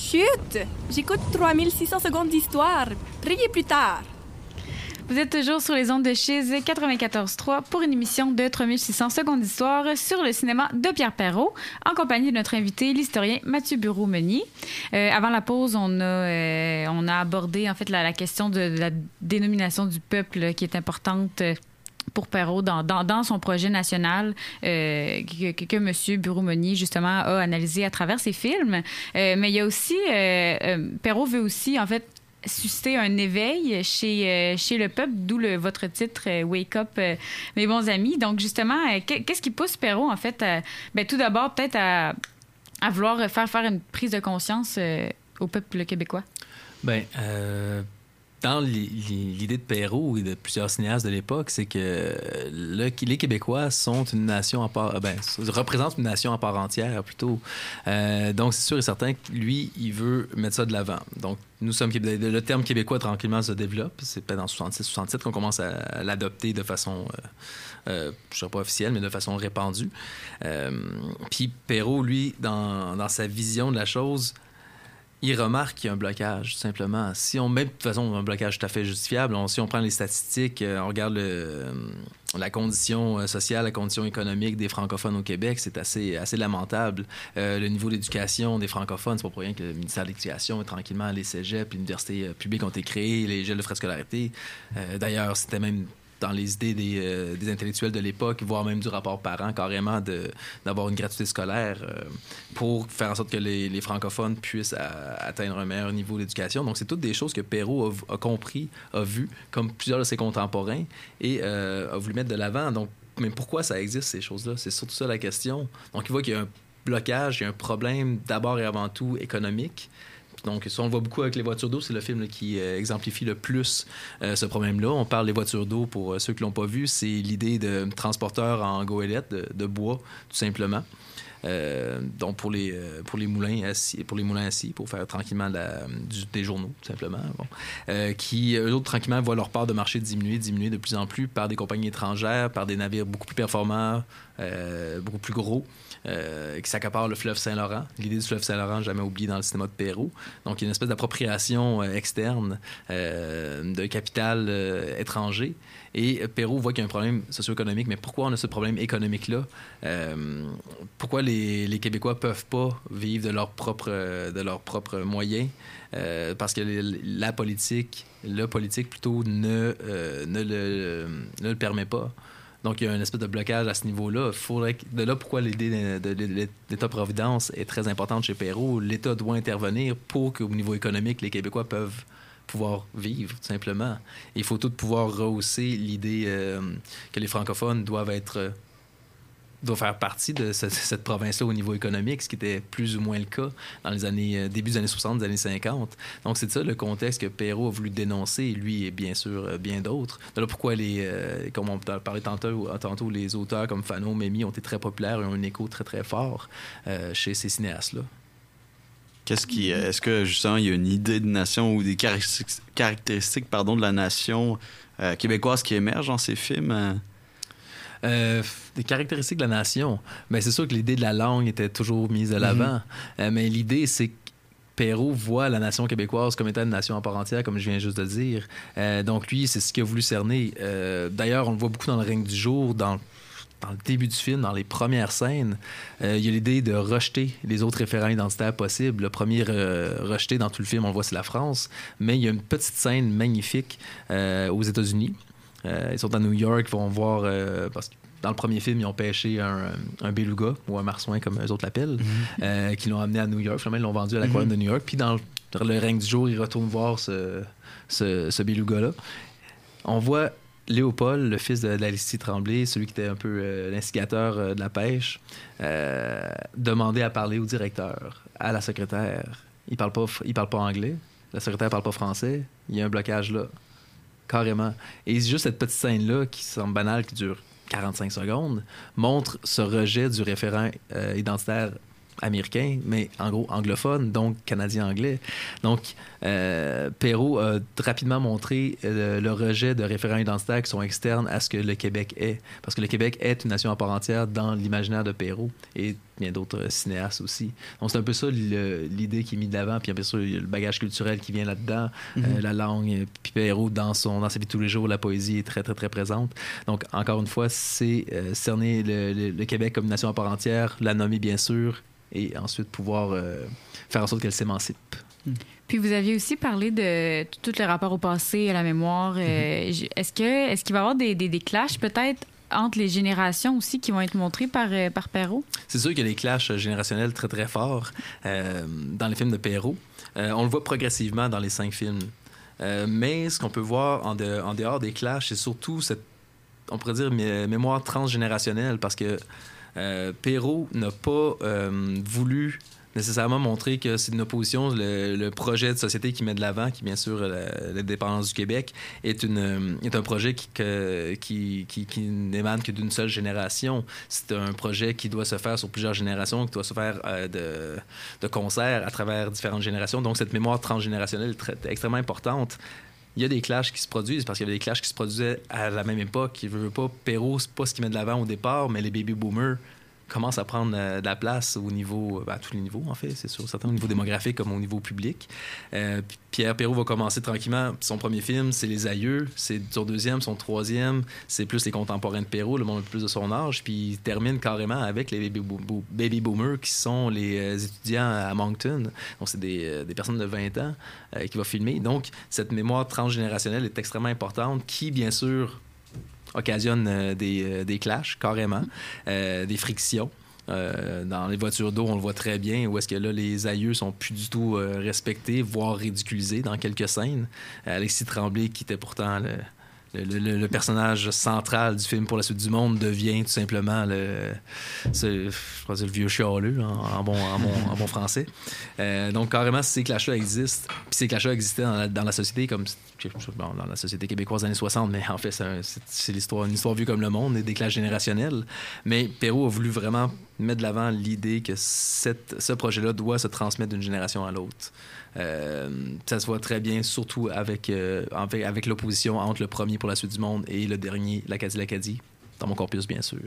Chut! J'écoute 3600 secondes d'histoire. Priez plus tard. Vous êtes toujours sur les ondes de Chiz 94.3 pour une émission de 3600 secondes d'histoire sur le cinéma de Pierre Perrault, en compagnie de notre invité, l'historien Mathieu Bureau-Meunier. Euh, avant la pause, on a, euh, on a abordé en fait la, question de, de la dénomination du peuple qui est importante. Pour Perrault dans, dans, son projet national euh, que, que, M. Bureau-Meunier, justement, a analysé à travers ses films. Euh, mais il y a aussi... Euh, Perrault veut aussi, en fait, susciter un éveil chez, chez le peuple, d'où le, votre titre Wake Up, mes bons amis. Donc, justement, que- qu'est-ce qui pousse Perrault, en fait, à- ben, tout d'abord, peut-être à, à vouloir faire faire une prise de conscience au peuple québécois? Euh, dans li- li- l'idée de Perrault et de plusieurs cinéastes de l'époque, c'est que le- les Québécois sont une nation à part, euh, ben, représentent une nation à part entière plutôt. Euh, donc c'est sûr et certain que lui, il veut mettre ça de l'avant. Donc nous sommes le terme québécois tranquillement se développe. C'est peut-être en 66-67 qu'on commence à, l'adopter de façon, euh, euh, je pas officielle, mais de façon répandue. Euh, Puis Perrault, lui, dans, dans sa vision de la chose, il remarque qu'il y a un blocage, simplement. Si on met, de toute façon, un blocage tout à fait justifiable, si on prend les statistiques, euh, on regarde euh, la condition euh, sociale, la condition économique des francophones au Québec, c'est assez, assez lamentable. Le niveau d'éducation des francophones, c'est pas pour rien que le ministère de l'Éducation, tranquillement, les cégeps, l'université publique ont été créées, les gels de frais de scolarité. D'ailleurs, c'était même dans les idées des, euh, des intellectuels de l'époque, voire même du rapport parent, carrément d'avoir une gratuité scolaire euh, pour faire en sorte que les, francophones puissent à- atteindre un meilleur niveau d'éducation. Donc, c'est toutes des choses que Perrault a, compris, a vu, comme plusieurs de ses contemporains, et euh, a voulu mettre de l'avant. Donc, mais pourquoi ça existe, ces choses-là? C'est surtout ça la question. Donc, il voit qu'il y a un blocage, il y a un problème d'abord et avant tout économique. Donc, ça, on le voit beaucoup avec les voitures d'eau. C'est le film qui euh, exemplifie le plus euh, ce problème-là. On parle des voitures d'eau pour euh, ceux qui l'ont pas vu. C'est l'idée de transporteurs en goélette de, bois, tout simplement. Donc pour les pour les moulins assis pour les moulins pour faire tranquillement des journaux tout simplement qui eux autres tranquillement voient leur part de marché diminuer diminuer de plus en plus par des compagnies étrangères par des navires beaucoup plus performants euh, beaucoup plus gros euh, qui s'accaparent le fleuve Saint-Laurent. L'idée du fleuve Saint-Laurent, jamais oublié dans le cinéma de Perrault. Donc, il y a une espèce d'appropriation euh, externe de capital étranger. Et Perrault voit qu'il y a un problème socio-économique. Mais pourquoi on a ce problème économique-là? Pourquoi les, Québécois peuvent pas vivre de leurs propres, moyens? Parce que la politique, le politique plutôt, ne, ne, ne le permet pas. Donc, il y a une espèce de blocage à ce niveau-là. Faudrait de là pourquoi l'idée de, de- de l'État-providence est très importante chez Perrault. L'État doit intervenir pour qu'au niveau économique, les Québécois peuvent pouvoir vivre, tout simplement. Il faut tout pouvoir rehausser l'idée euh, que les francophones doivent être doivent faire partie de ce- cette province-là au niveau économique, ce qui était plus ou moins le cas dans les années euh, début des années 60, des années 50. Donc c'est ça le contexte que Perrault a voulu dénoncer, lui et bien sûr euh, bien d'autres. De là pourquoi les, euh, comme on parlait tantôt, les auteurs comme Fano, Mémy ont été très populaires et ont un écho très très fort chez ces cinéastes-là. Qu'est-ce qui. Est-ce que justement il y a une idée de nation ou des caractéristiques, pardon, de la nation québécoise qui émergent dans ces films? Euh? Des caractéristiques de la nation. Ben, c'est sûr que l'idée de la langue était toujours mise de l'avant. Euh, mais l'idée, c'est que Perrault voit la nation québécoise comme étant une nation à part entière, comme je viens juste de le dire. Euh, donc, lui, c'est ce qu'il a voulu cerner. Euh, D'ailleurs, on le voit beaucoup dans le règne du jour, dans dans le début du film, dans les premières scènes, euh, il y a l'idée de rejeter les autres référents identitaires possibles. Le premier rejeté dans tout le film, on le voit, c'est la France. Mais il y a une petite scène magnifique aux États-Unis. Euh, ils sont à New York, ils vont voir. euh, parce que dans le premier film, ils ont pêché un, un beluga ou un marsouin, comme eux autres l'appellent, euh, qui l'ont amené à New York. Finalement, ils l'ont vendu à l'aquarium Mhm. de New York. Puis dans le, règne du jour, ils retournent voir ce, ce, ce beluga-là. On voit Léopold, le fils de, Tremblay, celui qui était un peu euh, l'instigateur euh, de la pêche, euh, demander à parler au directeur, à la secrétaire. Il parle pas, il parle pas anglais. La secrétaire parle pas français. Il y a un blocage là. Carrément. Et juste cette petite scène-là, qui semble banale, qui dure 45 secondes, montre ce rejet du référent euh, identitaire américain, mais en gros anglophone, donc canadien-anglais. Donc, euh, Perrault a rapidement montré euh, le rejet de référents identitaires qui sont externes à ce que le Québec est. Parce que le Québec est une nation à part entière dans l'imaginaire de Perrault bien d'autres cinéastes aussi. Donc, c'est un peu ça l'idée qui est mise de l'avant. Puis, bien sûr, il y a le bagage culturel qui vient là-dedans, Mhm. euh, la langue. euh, Puis, Perrault, dans, son, dans sa vie de tous les jours, la poésie est très, très, très présente. Donc, encore une fois, c'est euh, cerner le, le- le Québec comme nation à part entière, la nommer, bien sûr, et ensuite pouvoir euh, faire en sorte qu'elle s'émancipe. Puis vous aviez aussi parlé de t- tous les rapports au passé, à la mémoire. Euh, j- Est-ce que est-ce qu'il va y avoir des, des, des clashs peut-être entre les générations aussi qui vont être montrés par, euh, par Perrault? C'est sûr qu'il y a des clashs générationnels très très forts euh, dans les films de Perrault. Euh, on le voit progressivement dans les cinq films. Euh, mais ce qu'on peut voir en, de- en dehors des clashs, c'est surtout cette, on pourrait dire, mé- mémoire transgénérationnelle parce que euh, Perrault n'a pas euh, voulu nécessairement montrer que c'est une opposition. Le, projet de société qui met de l'avant, qui bien sûr la- l'indépendance du Québec, est, une, euh, est un projet qui, que- qui, qui, n'émane que d'une seule génération. C'est un projet qui doit se faire sur plusieurs générations, qui doit se faire euh, de, de concert à travers différentes générations. Donc cette mémoire transgénérationnelle est extrêmement importante. Il y a des clashs qui se produisent parce qu'il y avait des clashs qui se produisaient à la même époque. Il veut pas, Perrault, c'est pas ce qui met de l'avant au départ, mais les baby boomers commencent à prendre euh, de la place au niveau, ben, à tous les niveaux en fait, c'est sûr, certain au niveau démographique comme au niveau public. Euh, Pierre Perrault va commencer tranquillement. Son premier film, c'est Les Aïeux. C'est son deuxième, son troisième, c'est plus les contemporains de Perrault, le monde plus de son âge. Puis il termine carrément avec les baby, bo- bo- baby boomers qui sont les euh, étudiants à Moncton. Donc c'est des, euh, des personnes de 20 ans euh, qui va filmer. Donc cette mémoire transgénérationnelle est extrêmement importante qui, bien sûr, occasionne euh, des, euh, des clashs, carrément, euh, des frictions. Dans les voitures d'eau, on le voit très bien, où est-ce que là, les aïeux sont plus du tout respectés, voire ridiculisés dans quelques scènes. Alexis Tremblay, qui était pourtant le, le, personnage central du film pour la suite du monde, devient tout simplement le, je le vieux chialeux en, bon, français. Euh, donc, carrément, ces clashs-là existent. Puis ces clashs-là existaient dans la, société, comme dans la société québécoise des années 60, mais en fait, c'est l'histoire, une histoire vue comme le monde, et des clashs générationnels. Mais Perrault a voulu vraiment mettre de l'avant l'idée que ce projet-là doit se transmettre d'une génération à l'autre. Euh, ça se voit très bien, surtout avec, euh, avec, avec l'opposition entre le premier pour la suite du monde et le dernier, l'Acadie-l'Acadie, dans mon corpus, bien sûr.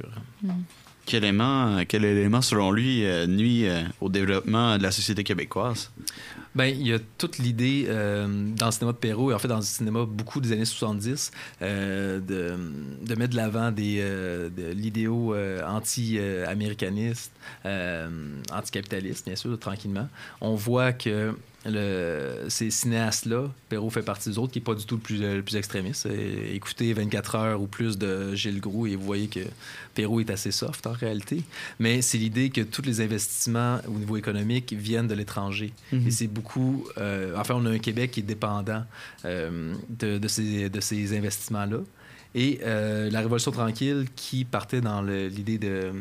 Quel élément, quel élément selon lui, euh, nuit euh, au développement de la société québécoise? Ben, il y a toute l'idée euh, dans le cinéma de Perrault et en fait dans le cinéma beaucoup des années 70 euh, de, de mettre de l'avant des de l'idéo anti-américaniste, anticapitalistes, bien sûr, tranquillement. On voit que le, ces cinéastes-là, Perrault fait partie des autres, qui n'est pas du tout le plus, le plus extrémiste. Et écoutez 24 heures ou plus de Gilles Groux et vous voyez que Perrault est assez soft en réalité. Mais c'est l'idée que tous les investissements au niveau économique viennent de l'étranger. Mhm. Et c'est beaucoup... euh, enfin, on a un Québec qui est dépendant euh, de, de ces, de ces investissements-là. Et euh, la Révolution tranquille qui partait dans l'idée de,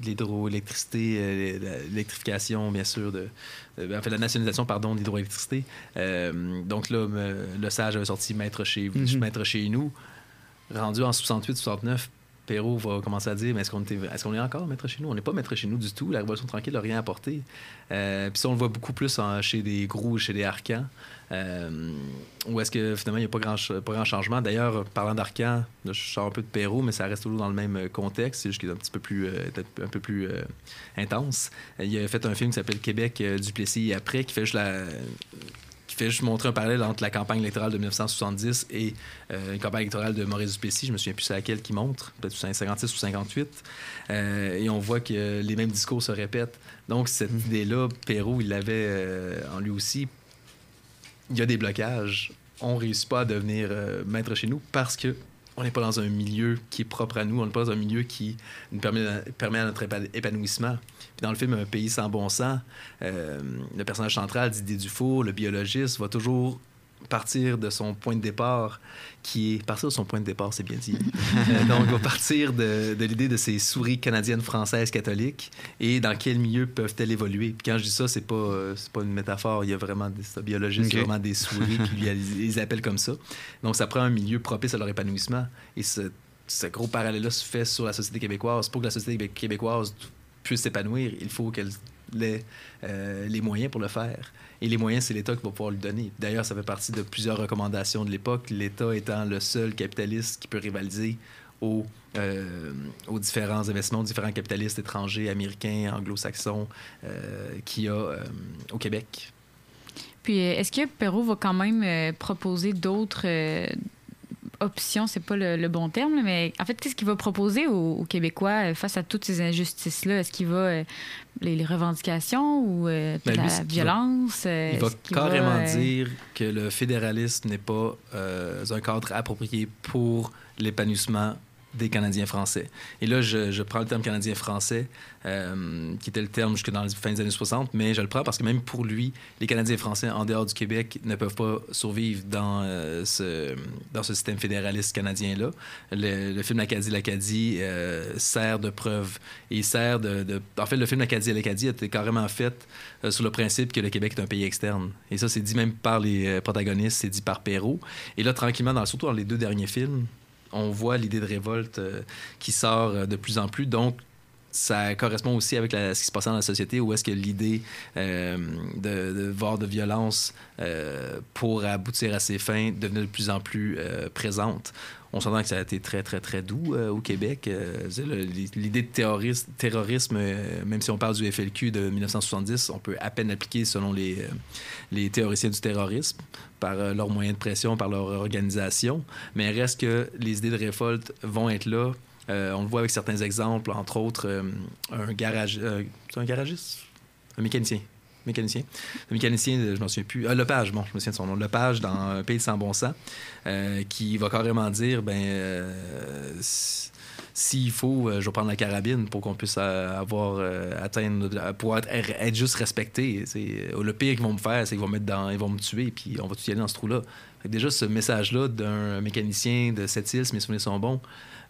de l'hydroélectricité, euh, l'électrification, bien sûr, de, de- en fait, la nationalisation, pardon, de l'hydroélectricité. Euh, donc là, me- le sage avait sorti Maître chez, Mhm. Maître chez nous. Rendu en 68-69, Perrault va commencer à dire mais est-ce qu'on est, encore maître chez nous? On n'est pas maître chez nous du tout. La Révolution tranquille n'a rien apporté. Euh, Puis ça, on le voit beaucoup plus chez des Groux, chez des Arcans. Euh, où est-ce que finalement, il n'y a pas grand, changement? D'ailleurs, parlant d'Arcan, là, je sors un peu de Perrault, mais ça reste toujours dans le même euh, contexte. C'est juste qu'il est un petit peu plus, euh, un peu plus intense. Il a fait un film qui s'appelle Québec, Duplessis et après, qui fait juste la qui fait juste montrer un parallèle entre la campagne électorale de 1970 et euh, une campagne électorale de Maurice Duplessis. Je me souviens plus c'est laquelle qui montre, peut-être 56 ou 58. Euh, et on voit que les mêmes discours se répètent. Donc, cette idée-là, Perrault, il l'avait euh, en lui aussi. Il y a des blocages. On ne réussit pas à devenir euh, maître chez nous parce que on n'est pas dans un milieu qui est propre à nous, on n'est pas dans un milieu qui nous permet, permet à notre épa- épanouissement. Puis dans le film Un pays sans bon sens, euh, le personnage central, Didier Dufour, le biologiste, va toujours partir de son point de départ, qui est... Partir de son point de départ, c'est bien dit. Euh, donc, va partir de, de l'idée de ces souris canadiennes, françaises, catholiques, et dans quel milieu peuvent-elles évoluer. Puis quand je dis ça, c'est pas, euh, c'est pas une métaphore, il y a vraiment des c'est un biologiste, il y a Ok. vraiment des souris qui lui, ils les appellent comme ça. Donc, ça prend un milieu propice à leur épanouissement. Et ce, ce gros parallèle-là se fait sur la société québécoise. Pour que la société québé- québécoise puisse s'épanouir, il faut qu'elle ait euh, les moyens pour le faire. Et les moyens, c'est l'État qui va pouvoir lui donner. D'ailleurs, ça fait partie de plusieurs recommandations de l'époque, l'État étant le seul capitaliste qui peut rivaliser aux, euh, aux différents investissements, aux différents capitalistes étrangers, américains, anglo-saxons, euh, qu'il y a au Québec. Puis, est-ce que Perrault va quand même proposer d'autres options? C'est pas le, le bon terme, mais en fait, qu'est-ce qu'il va proposer aux, aux Québécois euh, face à toutes ces injustices-là? Est-ce qu'il va euh, les, les revendications ou euh, Ben, la lui, violence? euh, Il va carrément dire que le fédéralisme n'est pas un cadre approprié pour l'épanouissement des Canadiens français. Et là, je, prends le terme Canadien-français, euh, qui était le terme jusque dans la fin des années 60, mais je le prends parce que même pour lui, les Canadiens français en dehors du Québec ne peuvent pas survivre dans, euh, ce, dans ce système fédéraliste canadien-là. Le, le film L'Acadie, l'Acadie euh, sert de preuve et sert de, En fait, le film L'Acadie, l'Acadie été carrément fait euh, sur le principe que le Québec est un pays externe. Et ça, c'est dit même par les protagonistes, c'est dit par Perrault. Et là, tranquillement, dans, surtout dans les deux derniers films, on voit l'idée de révolte euh, qui sort euh, de plus en plus. Donc, ça correspond aussi avec la- ce qui se passe dans la société, où est-ce que l'idée euh, de, voir de violence pour aboutir à ses fins devenait de plus en plus présente. On s'entend que ça a été très, très, très doux euh, au Québec. Euh, l'idée de terrorisme, euh, même si on parle du FLQ de 1970, on peut à peine l'appliquer selon les, théoriciens du terrorisme par leurs moyens de pression, par leur organisation. Mais reste que les idées de révolte vont être là. On le voit avec certains exemples, entre autres un garage, un garagiste, un mécanicien, mécanicien, un mécanicien, je m'en souviens plus, ah, Lepage, bon, je me souviens de son nom, Lepage dans pays sans bon sens, euh, qui va carrément dire, ben, euh, s'il faut, je vais prendre la carabine pour qu'on puisse avoir atteindre, pour être, juste respecté. Le pire qu'ils vont me faire, c'est qu'ils vont me mettre dans, vont me tuer, puis on va tout y aller dans ce trou-là. Déjà, ce message-là d'un mécanicien de cette île, si mes souvenirs sont bons,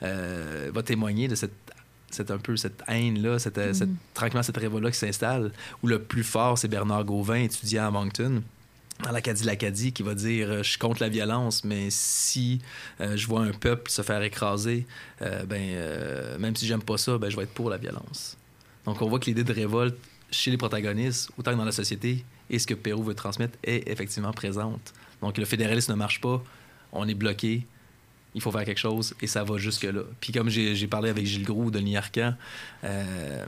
va témoigner de cette, cette un peu cette haine-là, cette, euh, cette- tranquillement cette révolte-là qui s'installe, où le plus fort, c'est Bernard Gauvin, étudiant à Moncton dans l'Acadie l'Acadie qui va dire euh, je suis contre la violence mais si euh, je vois un peuple se faire écraser euh, ben euh, même si j'aime pas ça ben je vais être pour la violence donc on voit que l'idée de révolte chez les protagonistes autant que dans la société et ce que Perrault veut transmettre est effectivement présente. Donc le fédéralisme ne marche pas on est bloqué il faut faire quelque chose et ça va jusque-là. Puis comme j'ai parlé avec Gilles Groux, Denis Arcan, euh,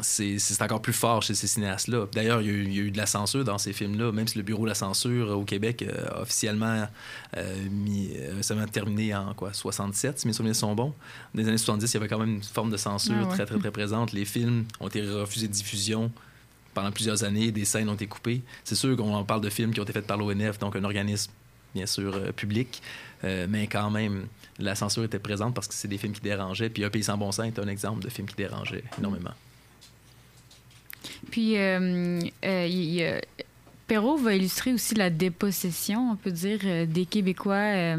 c'est encore plus fort chez ces cinéastes-là. D'ailleurs, il, y a eu- il y a eu de la censure dans ces films-là, même si le bureau de la censure euh, au Québec euh, a officiellement euh, mis, terminé en quoi, 67, si mes souvenirs sont bons. Dans les années 70, il y avait quand même une forme de censure Ah ouais. très, très, très présente. Les films ont été refusés de diffusion pendant plusieurs années, des scènes ont été coupées. C'est sûr qu'on parle de films qui ont été faits par l'ONF, donc un organisme bien sûr euh, public, Euh, mais quand même, la censure était présente parce que c'est des films qui dérangeaient. Puis Un pays sans bon sens est un exemple de film qui dérangeait énormément. Puis, euh, Perrault va illustrer aussi la dépossession, on peut dire, des Québécois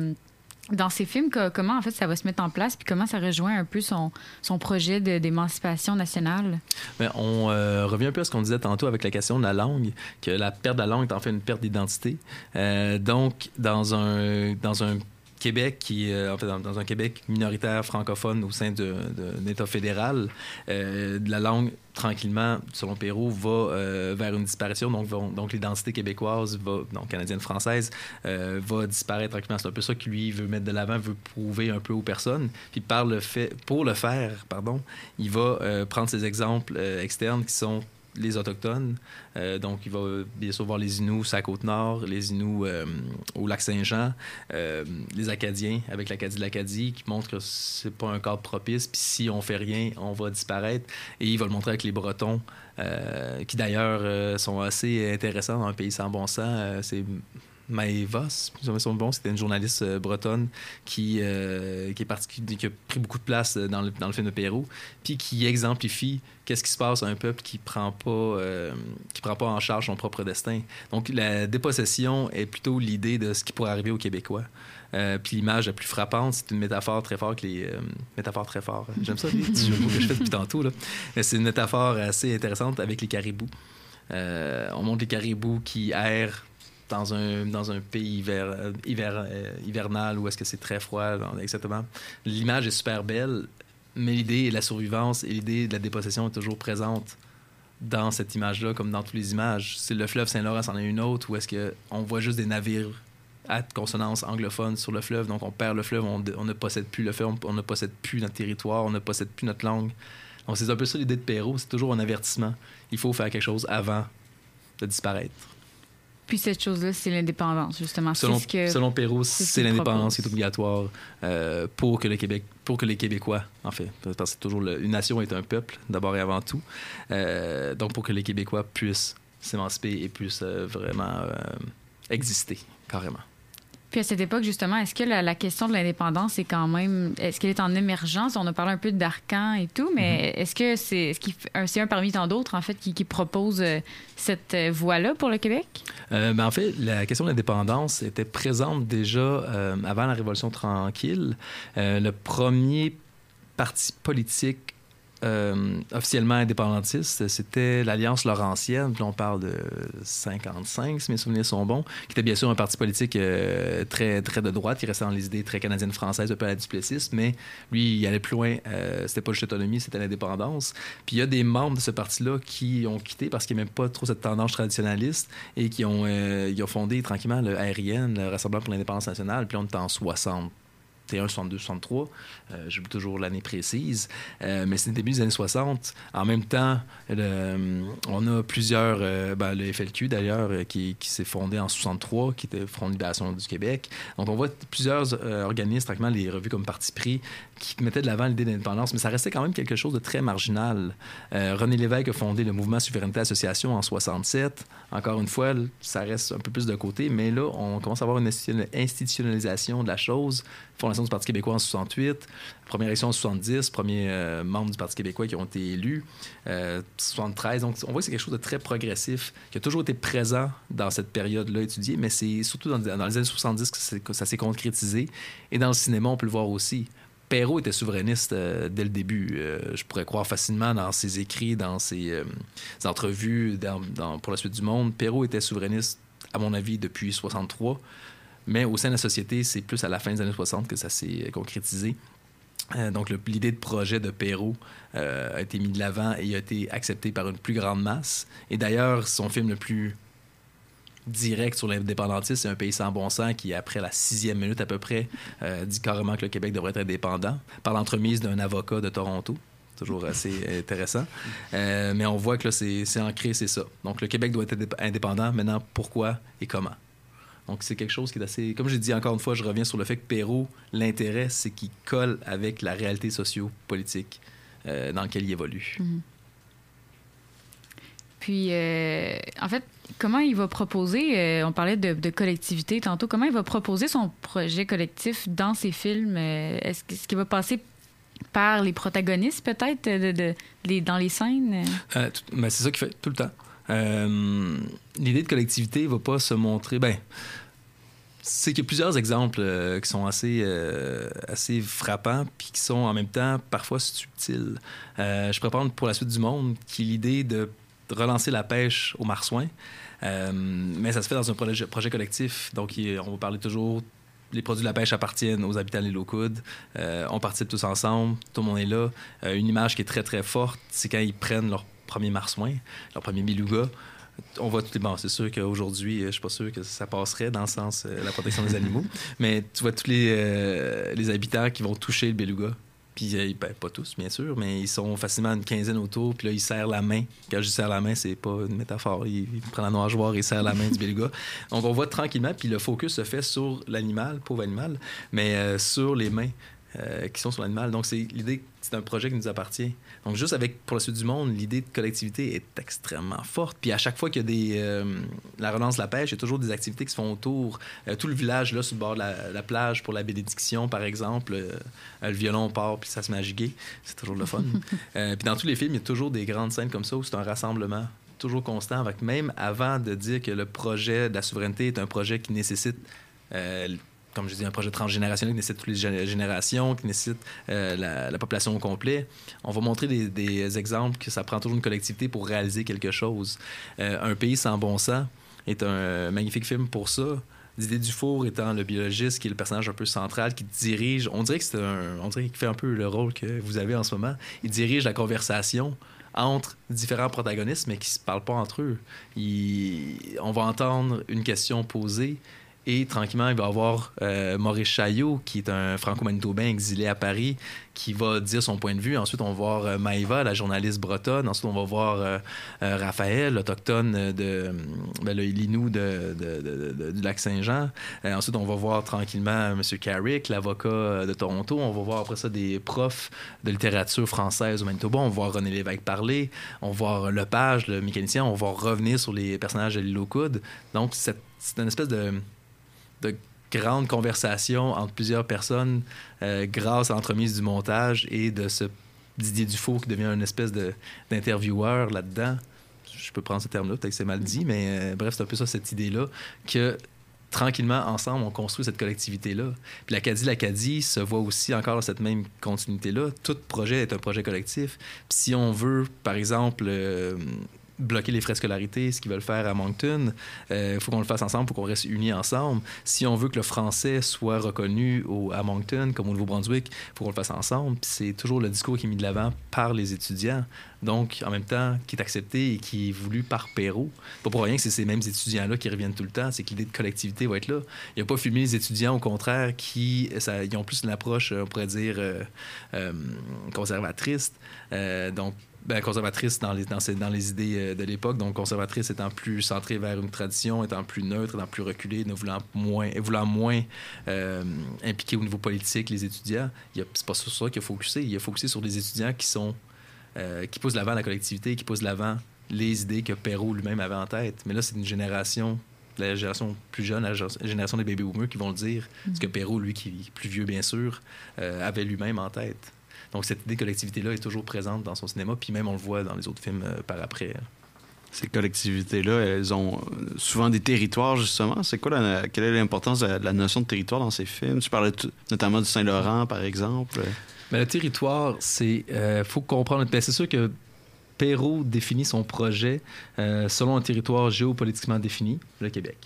dans ses films. Co- comment, en fait, ça va se mettre en place, puis comment ça rejoint un peu son, son projet d'émancipation nationale? Mais on euh, revient un peu à ce qu'on disait tantôt avec la question de la langue, que la perte de la langue est en fait une perte d'identité. Euh, donc, dans un, dans un Québec qui, euh, en fait, dans, un Québec minoritaire francophone au sein d'un État fédéral, euh, la langue, tranquillement, selon Perrault, va euh, vers une disparition. Donc, donc l'identité québécoise, va, donc canadienne-française, va disparaître tranquillement. C'est un peu ça que lui veut mettre de l'avant, veut prouver un peu aux personnes. Puis par le fait, pour le faire, pardon, il va prendre ces exemples externes qui sont les Autochtones. Euh, donc, il va bien sûr voir les Inuits sur la côte nord, les Inuits euh, au lac Saint-Jean, euh, les Acadiens avec l'Acadie de l'Acadie, qui montrent que c'est pas un cadre propice, puis si on fait rien, on va disparaître. Et il va le montrer avec les Bretons, euh, qui d'ailleurs euh, sont assez intéressants dans un pays sans bon sens. Euh, c'est Maëva, si je me souviens bon, c'était une journaliste euh, bretonne qui, euh, qui, est qui a pris beaucoup de place euh, dans le, dans le film de Pérou, puis qui exemplifie qu'est-ce qui se passe à un peuple qui prend pas qui prend pas en charge son propre destin. Donc la dépossession est plutôt l'idée de ce qui pourrait arriver aux Québécois. Puis l'image la plus frappante, c'est une métaphore très forte, les euh, métaphores très forts. J'aime ça les jeux que je fais depuis tantôt c'est une métaphore assez intéressante avec les caribous. On montre les caribous qui errent dans un, dans un pays hiver, euh, euh, hivernal où est-ce que c'est très froid, exactement. L'image est super belle, mais l'idée de la survivance et l'idée de la dépossession est toujours présente dans cette image-là, comme dans toutes les images. C'est le fleuve Saint-Laurent, c'en est une autre, où est-ce qu'on voit juste des navires à consonance anglophone sur le fleuve, donc on perd le fleuve, on, on ne possède plus le fleuve, on, on ne possède plus notre territoire, on ne possède plus notre langue. Donc c'est un peu ça l'idée de Perrault, c'est toujours un avertissement. Il faut faire quelque chose avant de disparaître. Puis cette chose-là, c'est l'indépendance, justement. Selon, C'est ce que... selon Perrault, c'est l'indépendance qui est obligatoire euh, pour, que le Québec, pour que les Québécois, en fait, parce que c'est toujours le- une nation est un peuple, d'abord et avant tout. Euh, donc pour que les Québécois puissent s'émanciper et puissent euh, vraiment exister, carrément. Puis à cette époque, justement, est-ce que la, la question de l'indépendance est quand même. Est-ce qu'elle est en émergence? On a parlé un peu d'Arcan et tout, mais Mm-hmm. est-ce que c'est est -ce un- parmi tant d'autres, en fait, qui, qui propose euh, cette euh, voie-là pour le Québec? Euh, ben, en fait, la question de l'indépendance était présente déjà euh, avant la Révolution tranquille. Euh, le premier parti politique euh, officiellement indépendantiste, c'était l'Alliance Laurentienne. Puis on parle de 55, si mes souvenirs sont bons, qui était bien sûr un parti politique euh, très, très de droite, qui restait dans les idées très canadiennes-françaises, un peu à la Duplessis, mais lui, il allait plus loin. Euh, c'était pas juste l'autonomie, c'était l'indépendance. Puis il y a des membres de ce parti-là qui ont quitté parce qu'ils n'aimaient pas trop cette tendance traditionnaliste et qui ont, euh, ils ont fondé tranquillement le ARIN, le Rassemblement pour l'indépendance nationale. Puis on est en 60. 61, 62, 63. Euh, toujours l'année précise. Euh, mais c'est le début des années 60. En même temps, le- on a plusieurs... euh, ben, le FLQ, d'ailleurs, euh, qui, s'est fondé en 63, qui était Front de libération du Québec. Donc, on voit plusieurs euh, organismes, tranquillement, les revues comme Parti pris, qui mettaient de l'avant l'idée d'indépendance, mais ça restait quand même quelque chose de très marginal. Euh, René Lévesque a fondé le mouvement Souveraineté Association en 67. Encore une fois, ça reste un peu plus de côté, mais là, on commence à avoir une institutionnal- institutionnalisation de la chose. Fondation du Parti québécois en 68, première élection en 70, premier euh, membre du Parti québécois qui ont été élus, euh, 73. Donc, on voit que c'est quelque chose de très progressif, qui a toujours été présent dans cette période-là étudiée, mais c'est surtout dans, les années 70 que, ça s'est concrétisé. Et dans le cinéma, on peut le voir aussi. Perrault était souverainiste euh, dès le début. Euh, je pourrais croire facilement dans ses écrits, dans ses, euh, entrevues dans- pour la suite du monde. Perrault était souverainiste, à mon avis, depuis 63. Mais au sein de la société, c'est plus à la fin des années 60 que ça s'est euh, concrétisé. Euh, donc, l'idée de projet de Perrault euh, a été mis de l'avant et a été accepté par une plus grande masse. Et d'ailleurs, son film le plus direct sur l'indépendantisme, c'est un pays sans bon sens qui, après la sixième minute à peu près, euh, dit carrément que le Québec devrait être indépendant par l'entremise d'un avocat de Toronto. Toujours assez intéressant. Euh, mais on voit que là, c'est ancré, c'est ça. Donc, le Québec doit être indép- indépendant. Maintenant, pourquoi et comment? Donc, c'est quelque chose qui est assez. Comme j'ai dit encore une fois, je reviens sur le fait que Perrault, l'intérêt, c'est qu'il colle avec la réalité socio-politique euh, dans laquelle il évolue. Puis, euh, en fait, comment il va proposer, euh, on parlait de, de collectivité tantôt, comment il va proposer son projet collectif dans ses films? Est-ce qu'il va passer par les protagonistes, peut-être, de, de- les- dans les scènes? Euh, tout- ben, c'est ça qu'il fait tout le temps. Euh, L'idée de collectivité va pas se montrer. Ben, c'est qu'il y a plusieurs exemples euh, qui sont assez, euh, assez frappants, puis qui sont en même temps parfois subtils. Je prendre pour la suite du monde, qui est l'idée de relancer la pêche au marsouin, Euh, mais ça se fait dans un projet, collectif. Donc, on va parler toujours les produits de la pêche appartiennent aux habitants de l'île aux. Euh, on participe tous ensemble, tout le monde est là. Une image qui est très, très forte, c'est quand ils prennent leur premier marsouin, leur premier beluga. On voit tous les... Bon, c'est sûr qu'aujourd'hui, euh, je suis pas sûr que ça passerait dans le sens euh, la protection des animaux, mais tu vois tous les, euh, les habitants qui vont toucher le beluga Puis, euh, ben, pas tous, bien sûr, mais ils sont facilement une quinzaine autour. Puis là, ils serrent la main. Quand je dis serre la main, c'est pas une métaphore. Ils, ils prennent la nageoire et serrent la main du beluga. Donc, on voit tranquillement, puis le focus se fait sur l'animal, pauvre animal, mais sur les mains euh, qui sont sur l'animal. Donc, c'est l'idée, c'est un projet qui nous appartient. Donc, juste avec Pour la suite du monde, l'idée de collectivité est extrêmement forte. Puis, à chaque fois qu'il y a des, euh, la relance de la pêche, il y a toujours des activités qui se font autour. Euh, tout le village, là, sur le bord de la, la plage, pour la bénédiction, par exemple, le violon part, puis ça se met à giguer. C'est toujours le fun. Puis, dans tous les films, il y a toujours des grandes scènes comme ça où c'est un rassemblement toujours constant, avec même avant de dire que le projet de la souveraineté est un projet qui nécessite euh, comme je dis, un projet transgénérationnel qui nécessite toutes les gé- générations, qui nécessite euh, la, la population au complet. On va montrer des, exemples que ça prend toujours une collectivité pour réaliser quelque chose. Euh, un pays sans bon sens est un magnifique film pour ça. Didier Dufour étant le biologiste, qui est le personnage un peu central, qui dirige, on dirait qu'il fait un peu le rôle que vous avez en ce moment. Il dirige la conversation entre différents protagonistes, mais qui ne se parlent pas entre eux. On va entendre une question posée et tranquillement, il va y avoir euh, Maurice Chaillot, qui est un franco-manitobain exilé à Paris, qui va dire son point de vue. Ensuite, on va voir euh, Maëva, la journaliste bretonne. Ensuite, on va voir euh, Raphaël, autochtone de ben, de, du lac Saint-Jean. Ensuite, on va voir tranquillement M. Carrick, l'avocat de Toronto. On va voir après ça des profs de littérature française au Manitoba. On va voir René Lévesque parler. On va voir Lepage, le mécanicien. On va revenir sur les personnages de l'île. Donc, c'est une espèce de de grandes conversations entre plusieurs personnes euh, grâce à l'entremise du montage et de ce Didier Dufour qui devient une espèce d'intervieweur là-dedans. Je peux prendre ce terme-là, peut-être que c'est mal dit, mais euh, bref, c'est un peu ça, cette idée-là, que tranquillement, ensemble, on construit cette collectivité-là. Puis l'Acadie, l'Acadie se voit aussi encore cette même continuité-là. Tout projet est un projet collectif. Puis si on veut, par exemple, euh, bloquer les frais de scolarité, ce qu'ils veulent faire à Moncton, il faut qu'on le fasse ensemble, faut qu'on reste unis ensemble. Si on veut que le français soit reconnu à Moncton, comme au Nouveau-Brunswick, il faut qu'on le fasse ensemble. C'est toujours le discours qui est mis de l'avant par les étudiants. Donc, en même temps, qui est accepté et qui est voulu par Perrault. Pas pour rien que c'est ces mêmes étudiants-là qui reviennent tout le temps, c'est que l'idée de collectivité va être là. Il n'y a pas filmé les étudiants, au contraire, qui ils ont plus une approche, on pourrait dire, euh, euh, conservatrice. Euh, donc, ben, conservatrice dans les, dans, dans les idées euh, de l'époque, donc conservatrice étant plus centrée vers une tradition, étant plus neutre, étant plus reculée, ne voulant moins, voulant moins euh, impliquer au niveau politique les étudiants. C'est pas sur ça qu'il a focusé. Il a focusé sur des étudiants qui sont euh, qui poussent de l'avant la collectivité, qui poussent de l'avant les idées que Perrault lui-même avait en tête. Mais là, c'est une génération, la génération plus jeune, la gé- génération des bébés boomers qui vont le dire. Mm. Ce que Perrault, lui, qui est plus vieux, bien sûr, euh, avait lui-même en tête. Donc, cette idée de collectivité-là est toujours présente dans son cinéma, puis même on le voit dans les autres films euh, par après. Ces collectivités-là, elles ont euh, souvent des territoires, justement. C'est quoi la- quelle est l'importance de la, notion de territoire dans ces films? Tu parlais notamment du Saint-Laurent, par exemple. Mais le territoire, c'est. euh, faut comprendre. ben, c'est sûr que Perrault définit son projet euh, selon un territoire géopolitiquement défini, le Québec.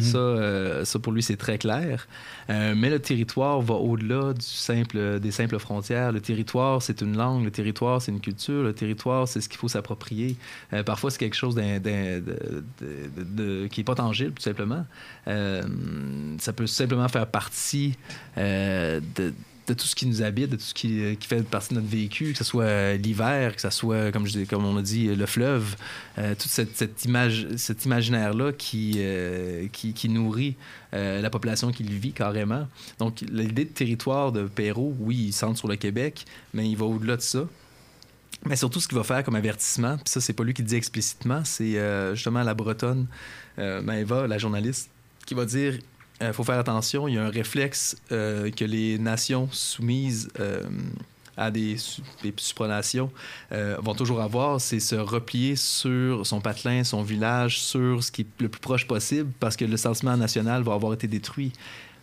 Ça, euh, ça, pour lui, c'est très clair. Euh, mais le territoire va au-delà du simple, des simples frontières. Le territoire, c'est une langue. Le territoire, c'est une culture. Le territoire, c'est ce qu'il faut s'approprier. Euh, parfois, c'est quelque chose de- de- qui n'est pas tangible, tout simplement. Ça peut simplement faire partie de de tout ce qui nous habite, de tout ce qui, euh, fait partie de notre vécu, que ce soit euh, l'hiver, que ce soit, comme, on a dit, le fleuve, euh, toute cette, image, cet imaginaire-là qui, euh, nourrit euh, la population qui le vit carrément. Donc, l'idée de territoire de Perrault, oui, il centre sur le Québec, mais il va au-delà de ça. Mais surtout, ce qu'il va faire comme avertissement, puis ça, c'est pas lui qui le dit explicitement, c'est euh, justement la Bretonne, euh, Maëva, la journaliste, qui va dire il faut faire attention, il y a un réflexe euh, que les nations soumises euh, à des, su- des supranations euh, vont toujours avoir, c'est se replier sur son patelin, son village, sur ce qui est le plus proche possible, parce que le sentiment national va avoir été détruit.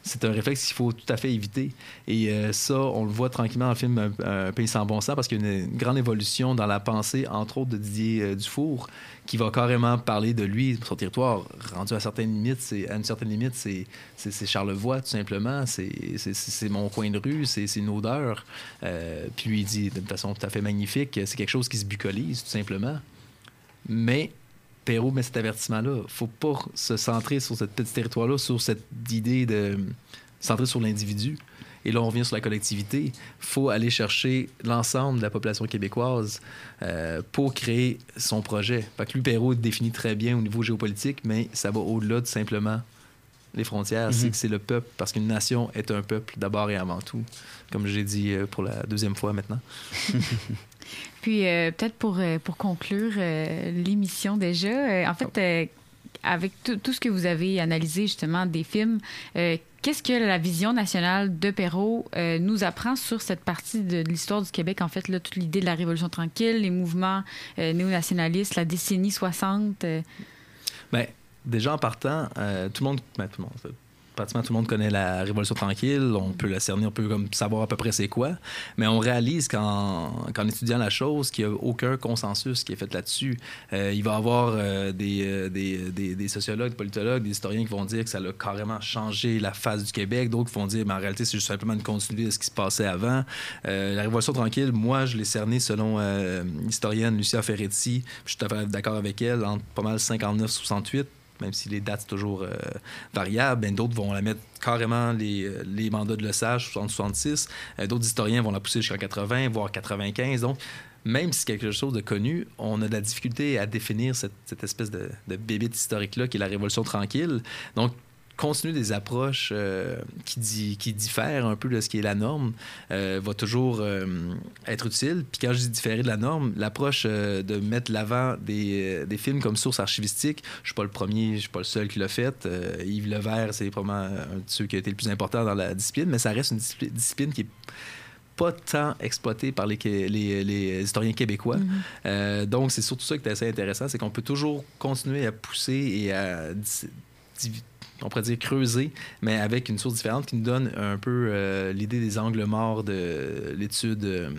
C'est un réflexe qu'il faut tout à fait éviter. Et euh, ça, on le voit tranquillement dans le film Un, Un pays sans bon sens, parce qu'il y a une, grande évolution dans la pensée, entre autres, de Didier euh, Dufour, qui va carrément parler de lui, son territoire, rendu à certaines limites, c'est, à une certaine limite, c'est, c'est, Charlevoix, tout simplement. C'est, mon coin de rue, c'est, une odeur. Euh, puis lui, il dit d'une façon tout à fait magnifique, c'est quelque chose qui se bucolise, tout simplement. Mais Perrault met cet avertissement-là. faut pas se centrer sur ce petit territoire-là, sur cette idée de centrer sur l'individu. Et là, on revient sur la collectivité. Il faut aller chercher l'ensemble de la population québécoise euh, pour créer son projet. Fait que lui, Perrault définit très bien au niveau géopolitique, mais ça va au-delà de simplement les frontières. C'est Mhm. que c'est le peuple, parce qu'une nation est un peuple d'abord et avant tout, comme j'ai dit euh, pour la deuxième fois maintenant. Puis euh, peut-être pour, euh, pour conclure euh, l'émission déjà, en fait, avec tout, ce que vous avez analysé justement des films, qu'est-ce que la vision nationale de Perrault nous apprend sur cette partie de, l'histoire du Québec? En fait, là, toute l'idée de la Révolution tranquille, les mouvements néo-nationalistes, la décennie 60. euh, Ben, déjà en partant, tout le monde, ben, tout le monde, pratiquement tout le monde connaît la Révolution tranquille. On peut la cerner, on peut comme savoir à peu près c'est quoi. Mais on réalise qu'en qu'en étudiant la chose, qu'il n'y a aucun consensus qui est fait là-dessus. Euh, il va y avoir euh, des, euh, des, des, des sociologues, des politologues, des historiens qui vont dire que ça a carrément changé la face du Québec. D'autres vont dire, mais en réalité, c'est juste simplement une continuité de ce qui se passait avant. La Révolution tranquille, moi, je l'ai cerné selon l'historienne Lucia Ferretti. Je suis tout à fait d'accord avec elle, entre pas mal 59-68 même si les dates sont toujours euh, variables, ben, d'autres vont la mettre carrément les, euh, les mandats de l'Osage, 60-66. Euh, d'autres historiens vont la pousser jusqu'en 80, voire 95. Donc, même si c'est quelque chose de connu, on a de la difficulté à définir cette, cette espèce de, de bébite historique-là qui est la Révolution tranquille. Donc, continuer des approches euh, qui, di- qui diffèrent un peu de ce qui est la norme euh, va toujours euh, être utile. Puis quand je dis différer de la norme, l'approche de mettre l'avant des, des films comme source archivistique, je suis pas le premier, je suis pas le seul qui l'a fait. Yves Levert, c'est probablement un de ceux qui a été le plus important dans la discipline, mais ça reste une discipli- discipline qui est pas tant exploitée par les, qué- les, les historiens québécois. Euh, donc, c'est surtout ça qui est assez intéressant, c'est qu'on peut toujours continuer à pousser et à on pourrait dire creuser, mais avec une source différente qui nous donne un peu euh, l'idée des angles morts de l'étude, euh,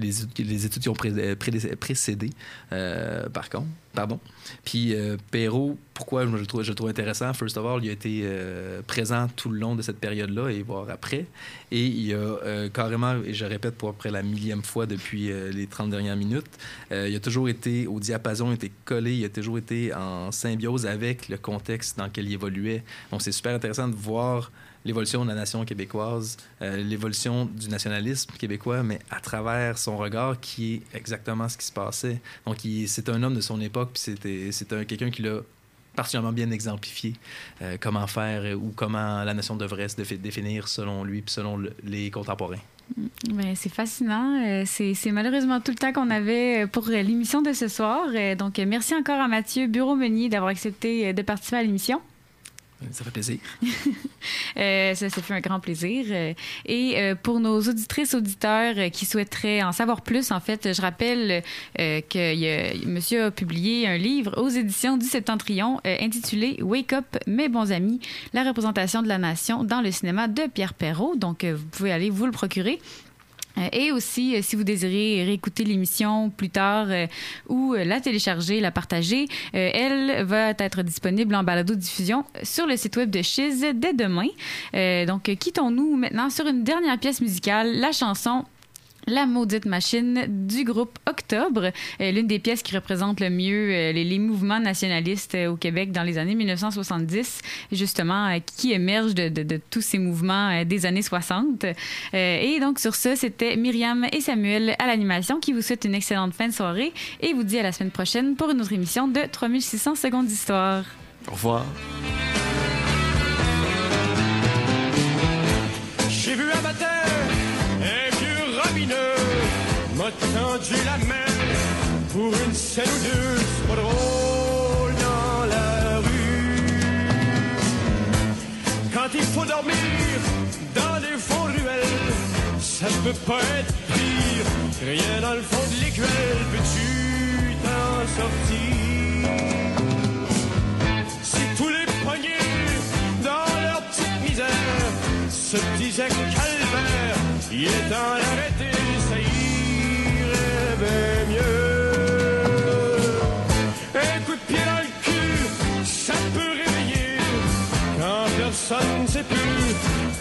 les, études- qui ont pré- précédé, euh, par contre. Pardon. Puis euh, Perrault, pourquoi je le, trouve, intéressant? First of all, il a été euh, présent tout le long de cette période-là et voire après. Et il a euh, carrément, et je répète pour après la millième fois depuis euh, les 30 dernières minutes, euh, il a toujours été au diapason, il a été collé, il a toujours été en symbiose avec le contexte dans lequel il évoluait. Donc c'est super intéressant de voir l'évolution de la nation québécoise, euh, l'évolution du nationalisme québécois, mais à travers son regard qui est exactement ce qui se passait. Donc c'est un homme de son époque, puis c'était- quelqu'un qui l'a particulièrement bien exemplifié euh, comment faire ou comment la nation devrait se défi- définir selon lui puis selon le- les contemporains. Ben, c'est fascinant. Euh, C'est malheureusement tout le temps qu'on avait pour l'émission de ce soir. Donc, merci encore à Mathieu Bureau-Meunier d'avoir accepté de participer à l'émission. Ça fait plaisir. Euh, ça, ça fait un grand plaisir. Euh, Et euh, pour nos auditrices, auditeurs qui souhaiteraient en savoir plus, en fait, je rappelle que monsieur a publié un livre aux éditions du Septentrion intitulé Wake Up, mes bons amis, la représentation de la nation dans le cinéma de Pierre Perrault. Donc, vous pouvez aller vous le procurer. Euh, Et aussi, euh, si vous désirez réécouter l'émission plus tard euh, ou la télécharger, la partager, elle va être disponible en balado-diffusion sur le site web de Chiz dès demain. Donc, quittons-nous maintenant sur une dernière pièce musicale, la chanson la maudite machine du groupe Octobre, euh, l'une des pièces qui représente le mieux euh, les, les mouvements nationalistes euh, au Québec dans les années 1970, justement, euh, qui émergent de, de- de tous ces mouvements euh, des années 60. Euh, et donc, sur ce, c'était Myriam et Samuel à l'animation qui vous souhaitent une excellente fin de soirée et vous dit à la semaine prochaine pour une autre émission de 3600 secondes d'histoire. Au revoir. J'ai vu un matin un m'a tendu la main pour une scène ou deux. C'est pas drôle dans la rue. Quand il faut dormir dans les fonds ruelles, ça peut pas être pire. Rien dans le fond de l'écuelle, peux-tu t'en sortir? Si tous les poignets dans leur petite misère se disaient que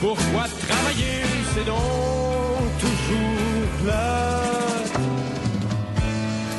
Pourquoi travailler, c'est donc